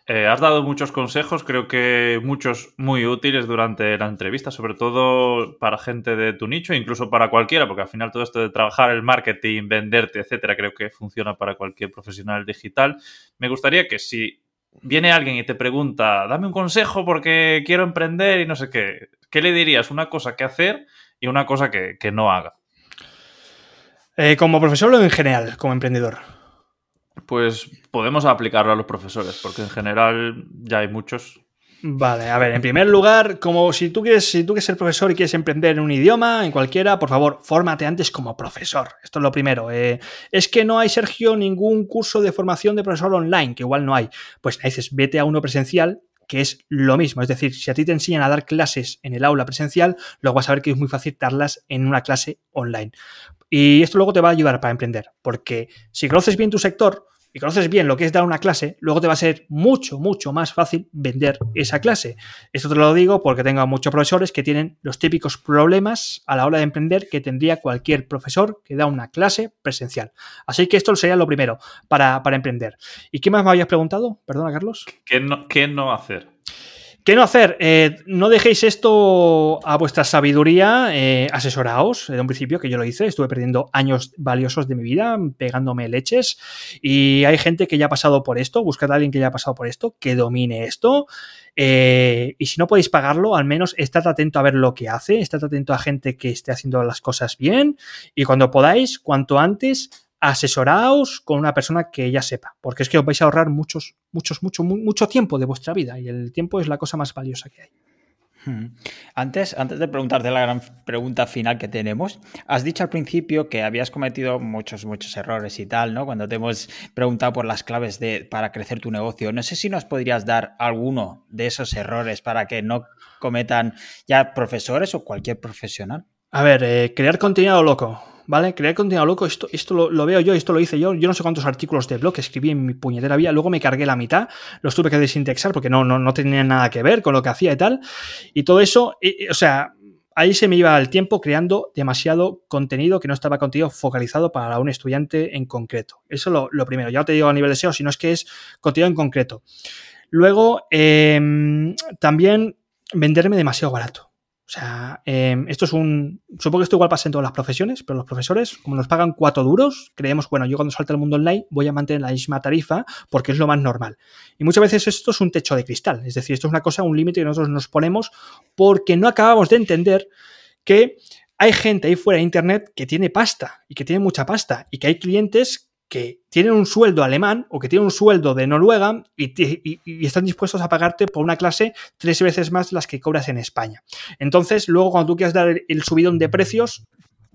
eh, has dado muchos consejos, creo que muchos muy útiles durante la entrevista, sobre todo para gente de tu nicho, incluso para cualquiera, porque al final todo esto de trabajar el marketing, venderte, etcétera, creo que funciona para cualquier profesional digital. Me gustaría que si viene alguien y te pregunta, dame un consejo porque quiero emprender y no sé qué, ¿qué le dirías? Una cosa que hacer y una cosa que, no haga. Eh, ¿Como profesor o en general, como emprendedor? Pues podemos aplicarlo a los profesores, porque en general ya hay muchos Vale, a ver, en primer lugar, como si tú quieres, si tú quieres ser profesor y quieres emprender en un idioma, en cualquiera, por favor, fórmate antes como profesor. Esto es lo primero. Eh, es que no hay, Sergio, ningún curso de formación de profesor online, que igual no hay. Pues dices, vete a uno presencial, que es lo mismo. Es decir, si a ti te enseñan a dar clases en el aula presencial, luego vas a ver que es muy fácil darlas en una clase online. Y esto luego te va a ayudar para emprender, porque si conoces bien tu sector, y conoces bien lo que es dar una clase, luego te va a ser mucho, mucho más fácil vender esa clase. Esto te lo digo porque tengo muchos profesores que tienen los típicos problemas a la hora de emprender que tendría cualquier profesor que da una clase presencial. Así que esto sería lo primero para, emprender. ¿Y qué más me habías preguntado? Perdona, Carlos. ¿Qué no, qué no hacer? ¿Qué no hacer? Eh, no dejéis esto a vuestra sabiduría, eh, asesoraos desde un principio, que yo lo hice, estuve perdiendo años valiosos de mi vida pegándome leches y hay gente que ya ha pasado por esto, buscad a alguien que ya ha pasado por esto, que domine esto eh, y si no podéis pagarlo, al menos estad atento a ver lo que hace, estad atento a gente que esté haciendo las cosas bien y cuando podáis, cuanto antes, asesoraos con una persona que ya sepa, porque es que os vais a ahorrar muchos, muchos, mucho, mucho tiempo de vuestra vida y el tiempo es la cosa más valiosa que hay. Hmm. Antes, antes de preguntarte la gran pregunta final que tenemos, has dicho al principio que habías cometido muchos, muchos errores y tal, ¿no? Cuando te hemos preguntado por las claves de, para crecer tu negocio. No sé si nos podrías dar alguno de esos errores para que no cometan ya profesores o cualquier profesional. A ver, eh, crear contenido loco. ¿Vale? Crear contenido loco, esto, esto lo, veo yo, esto lo hice yo. Yo no sé cuántos artículos de blog escribí en mi puñetera vía, luego me cargué la mitad, los tuve que desindexar porque no, no, no tenían nada que ver con lo que hacía y tal. Y todo eso, o sea, ahí se me iba el tiempo creando demasiado contenido que no estaba contenido focalizado para un estudiante en concreto. Eso lo, lo primero. Ya te digo a nivel de SEO, sino es que es contenido en concreto. Luego, em, también venderme demasiado barato. O sea, em, esto es un. Supongo que esto igual pasa en todas las profesiones, pero los profesores, como nos pagan cuatro duros, creemos, bueno, yo cuando salta el mundo online voy a mantener la misma tarifa porque es lo más normal. Y muchas veces esto es un techo de cristal. Es decir, esto es una cosa, un límite que nosotros nos ponemos porque no acabamos de entender que hay gente ahí fuera de internet que tiene pasta y que tiene mucha pasta y que hay clientes que tienen un sueldo alemán o que tienen un sueldo de Noruega y, están dispuestos a pagarte por una clase tres veces más las que cobras en España. Entonces, luego cuando tú quieras dar el subidón de precios,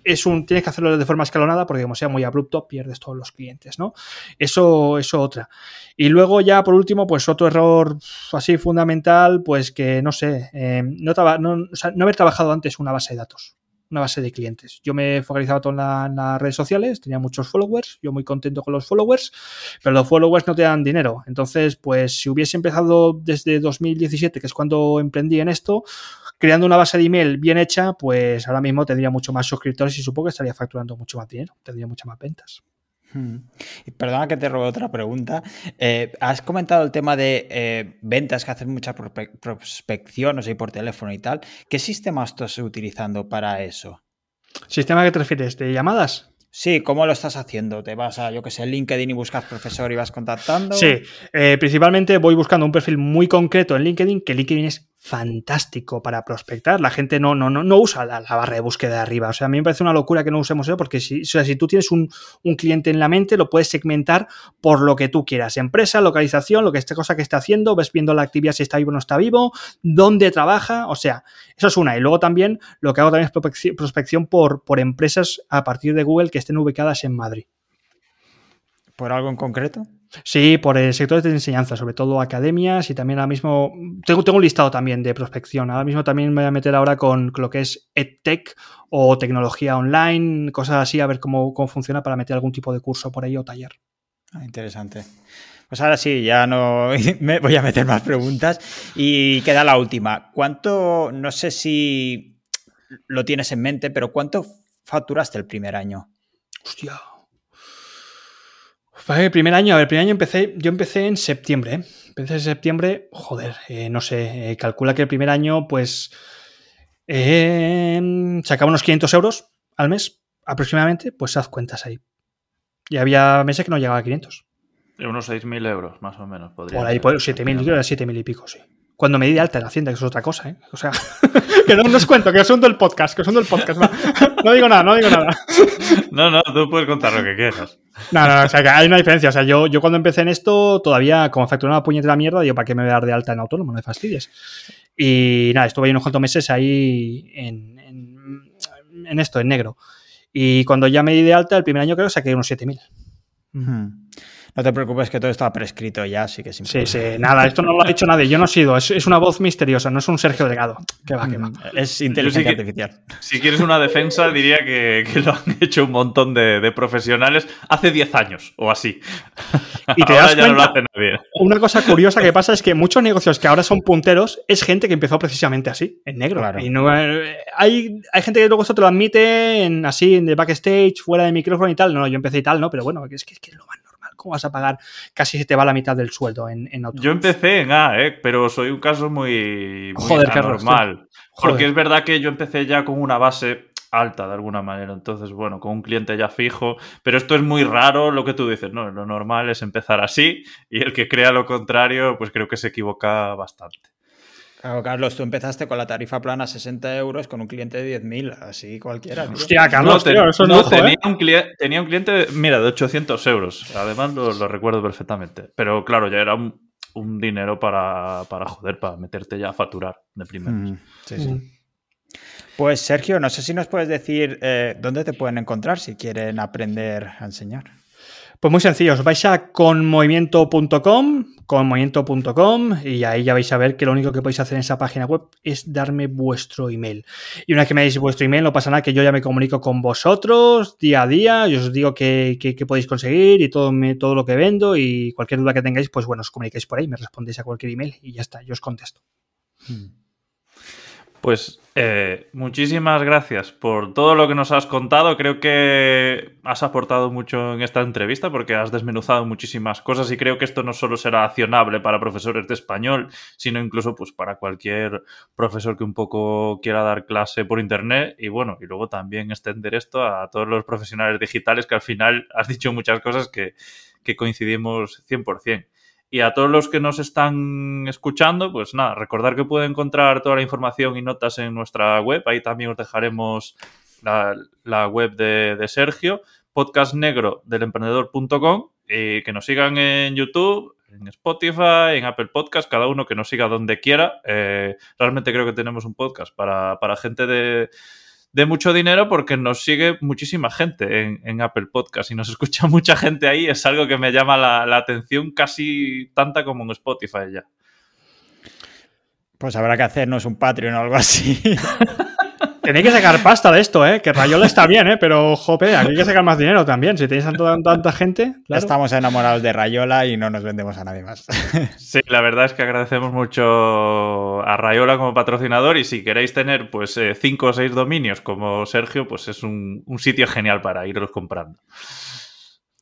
es un, tienes que hacerlo de forma escalonada porque como sea muy abrupto, pierdes todos los clientes, ¿no? Eso, eso otra. Y luego ya por último, pues otro error así fundamental, pues que no sé, eh, no, no haber trabajado antes una base de datos una base de clientes. Yo me he focalizado todo en, las redes sociales, tenía muchos followers, yo muy contento con los followers, pero los followers no te dan dinero. Entonces, pues si hubiese empezado desde 2017, que es cuando emprendí en esto, creando una base de email bien hecha, pues ahora mismo tendría mucho más suscriptores y supongo que estaría facturando mucho más dinero, tendría muchas más ventas. Perdona que te robe otra pregunta. Eh, has comentado el tema de eh, ventas que hacen mucha prospección, o sea, por teléfono y tal. ¿Qué sistema estás utilizando para eso? ¿Sistema que te refieres? ¿De llamadas? Sí, ¿cómo lo estás haciendo? ¿Te vas a, yo que sé, LinkedIn y buscas profesor y vas contactando? Sí, eh, principalmente voy buscando un perfil muy concreto en LinkedIn, que LinkedIn es fantástico para prospectar. La gente no, no, no, no usa la, barra de búsqueda de arriba. O sea, a mí me parece una locura que no usemos eso porque si, sea, si tú tienes un, cliente en la mente, lo puedes segmentar por lo que tú quieras. Empresa, localización, lo que esta cosa que está haciendo, ves viendo la actividad si está vivo o no está vivo, dónde trabaja. O sea, eso es una. Y luego también lo que hago también es prospección por, por empresas a partir de Google que estén ubicadas en Madrid. ¿Por algo en concreto? Sí, por el sector de enseñanza, sobre todo academias y también ahora mismo, tengo, tengo un listado también de prospección, ahora mismo también me voy a meter ahora con lo que es EdTech o tecnología online, cosas así, a ver cómo, cómo funciona para meter algún tipo de curso por ahí o taller. Ah, interesante. Pues ahora sí, ya no me voy a meter más preguntas y queda la última. ¿Cuánto, no sé si lo tienes en mente, pero cuánto facturaste el primer año? Hostia, el primer año, a ver, el primer año empecé, yo empecé en septiembre, ¿eh? Empecé en septiembre, joder, eh, no sé, eh, calcula que el primer año, pues, sacaba unos 500 euros al mes, aproximadamente, pues haz cuentas ahí. Y había meses que no llegaba a 500. Unos 6.000 euros, más o menos. Podría Por ahí, 7.000, yo era 7.000 y pico, sí. Cuando me di de alta en Hacienda, que eso es otra cosa, ¿eh? O sea, que no, os cuento, que os hundo el podcast, que os hundo el podcast. No, digo nada, no digo nada. No, no, tú puedes contar lo que quieras. No, no, o sea, que hay una diferencia. O sea, yo, yo cuando empecé en esto, todavía como facturaba una puñetera mierda, digo, ¿para qué me voy a dar de alta en autónomo? No me fastidies. Y nada, estuve ahí unos cuantos meses ahí en, en, esto, en negro. Y cuando ya me di de alta, el primer año creo que saqué unos 7.000. No te preocupes que todo está prescrito ya, así que Sí, sí, nada, esto no lo ha dicho nadie, yo no he sido, es, una voz misteriosa, no es un Sergio Delgado. Que va, que va. Mm, es inteligencia artificial. Si quieres una defensa, diría que, lo han hecho un montón de, profesionales hace 10 años o así. Y te das ya no lo hace nadie. Una cosa curiosa que pasa es que muchos negocios que ahora son punteros es gente que empezó precisamente así, en negro. Y no, eh, hay, hay gente que luego eso te lo admite en, así, en de backstage, fuera de micrófono y tal. No, yo empecé y tal, ¿no? Pero bueno, es que es, que es lo más ¿Cómo vas a pagar? Casi se te va la mitad del sueldo en, en Yo empecé en A, ¿eh? pero soy un caso muy, Joder, anormal. Porque es verdad que yo empecé ya con una base alta de alguna manera. Entonces, bueno, con un cliente ya fijo. Pero esto es muy raro lo que tú dices, ¿no? Lo normal es empezar así y el que crea lo contrario, pues creo que se equivoca bastante. Claro, Carlos, tú empezaste con la tarifa plana 60 euros con un cliente de 10.000, así cualquiera. Hostia, Carlos, eso no, tenía, ¿eh? un cliente, tenía un cliente, mira, de 800 euros. Además, lo, recuerdo perfectamente. Pero claro, ya era un, dinero para, para, joder, para meterte ya a facturar de primero. Mm, sí, sí. Mm. Pues Sergio, no sé si nos puedes decir eh, dónde te pueden encontrar si quieren aprender a enseñar. Pues muy sencillo, os vais a conmovimiento.com, conmovimiento.com y ahí ya vais a ver que lo único que podéis hacer en esa página web es darme vuestro email. Y una vez que me deis vuestro email, no pasa nada que yo ya me comunico con vosotros día a día, y os digo qué, podéis conseguir y todo, todo lo que vendo y cualquier duda que tengáis, pues bueno, os comunicáis por ahí, me respondéis a cualquier email y ya está, yo os contesto. Hmm. Pues eh, muchísimas gracias por todo lo que nos has contado. Creo que has aportado mucho en esta entrevista porque has desmenuzado muchísimas cosas y creo que esto no solo será accionable para profesores de español, sino incluso pues para cualquier profesor que un poco quiera dar clase por internet y bueno, y luego también extender esto a todos los profesionales digitales que al final has dicho muchas cosas que, que coincidimos 100%. Y a todos los que nos están escuchando, pues nada, recordar que pueden encontrar toda la información y notas en nuestra web. Ahí también os dejaremos la, web de, Sergio, podcastnegro del emprendedor.com y que nos sigan en YouTube, en Spotify, en Apple Podcast, cada uno que nos siga donde quiera. Eh, realmente creo que tenemos un podcast para, para gente de, de mucho dinero porque nos sigue muchísima gente en, Apple Podcast y nos escucha mucha gente ahí. Es algo que me llama la, la atención casi tanta como en Spotify ya. Pues habrá que hacernos un Patreon o algo así. Tenéis que sacar pasta de esto, ¿eh? Que Rayola está bien, ¿eh? Pero, jope, aquí hay que sacar más dinero también. Si tenéis tanta, tanta gente. Estamos enamorados de Rayola y no nos vendemos a nadie más. Sí, la verdad es que agradecemos mucho a Rayola como patrocinador y si queréis tener, pues, eh, cinco o seis dominios como Sergio, pues es un, sitio genial para irlos comprando.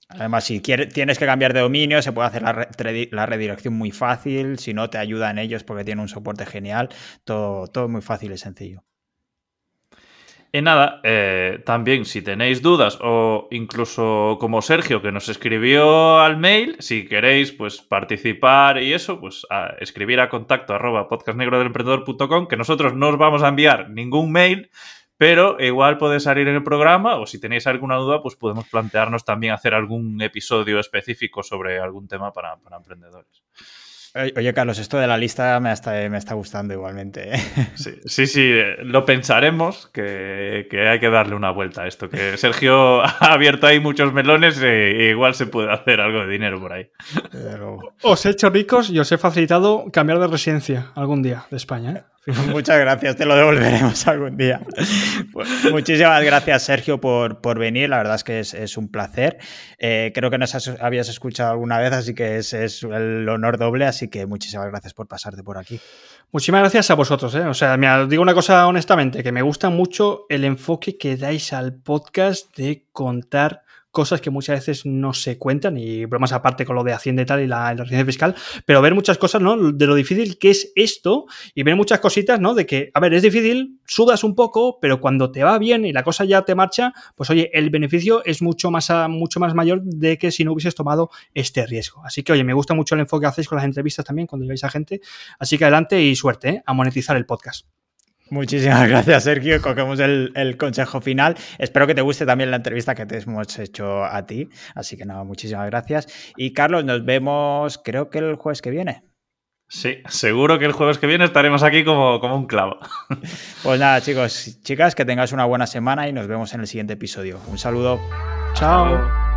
Además, si quieres, tienes que cambiar de dominio, se puede hacer la, la, redirección muy fácil. Si no, te ayudan ellos porque tienen un soporte genial. Todo, todo muy fácil y sencillo. Y nada, eh, también si tenéis dudas o incluso como Sergio que nos escribió al mail, si queréis pues participar y eso, pues a escribir a contacto arroba podcastnegrodelemprendedor.com que nosotros no os vamos a enviar ningún mail, pero igual puede salir en el programa o si tenéis alguna duda pues podemos plantearnos también hacer algún episodio específico sobre algún tema para, para emprendedores. Oye, Carlos, esto de la lista me está, me está gustando igualmente. ¿eh? Sí, sí, lo pensaremos, que, hay que darle una vuelta a esto, que Sergio ha abierto ahí muchos melones e igual se puede hacer algo de dinero por ahí. Os he hecho ricos y os he facilitado cambiar de residencia algún día de España. ¿eh? Muchas gracias, te lo devolveremos algún día. Pues, muchísimas gracias, Sergio, por, por, venir. La verdad es que es, un placer. Eh, creo que nos habías escuchado alguna vez, así que es, es, el honor doble. Así que muchísimas gracias por pasarte por aquí. Muchísimas gracias a vosotros. ¿eh? O sea, me digo una cosa honestamente, que me gusta mucho el enfoque que dais al podcast de contar cosas que muchas veces no se cuentan y bromas aparte con lo de Hacienda y tal y la, residencia fiscal, pero ver muchas cosas, ¿no? De lo difícil que es esto y ver muchas cositas, ¿no? De que, a ver, es difícil, sudas un poco, pero cuando te va bien y la cosa ya te marcha, pues oye, el beneficio es mucho más, mucho más mayor de que si no hubieses tomado este riesgo. Así que, oye, me gusta mucho el enfoque que hacéis con las entrevistas también cuando lleváis a gente. Así que adelante y suerte, ¿eh? A monetizar el podcast. Muchísimas gracias, Sergio. Cogemos el, el, consejo final. Espero que te guste también la entrevista que te hemos hecho a ti. Así que nada, muchísimas gracias. Y Carlos, nos vemos creo que el jueves que viene. Sí, seguro que el jueves que viene estaremos aquí como, como un clavo. Pues nada, chicos, chicas, que tengáis una buena semana y nos vemos en el siguiente episodio. Un saludo. Chao.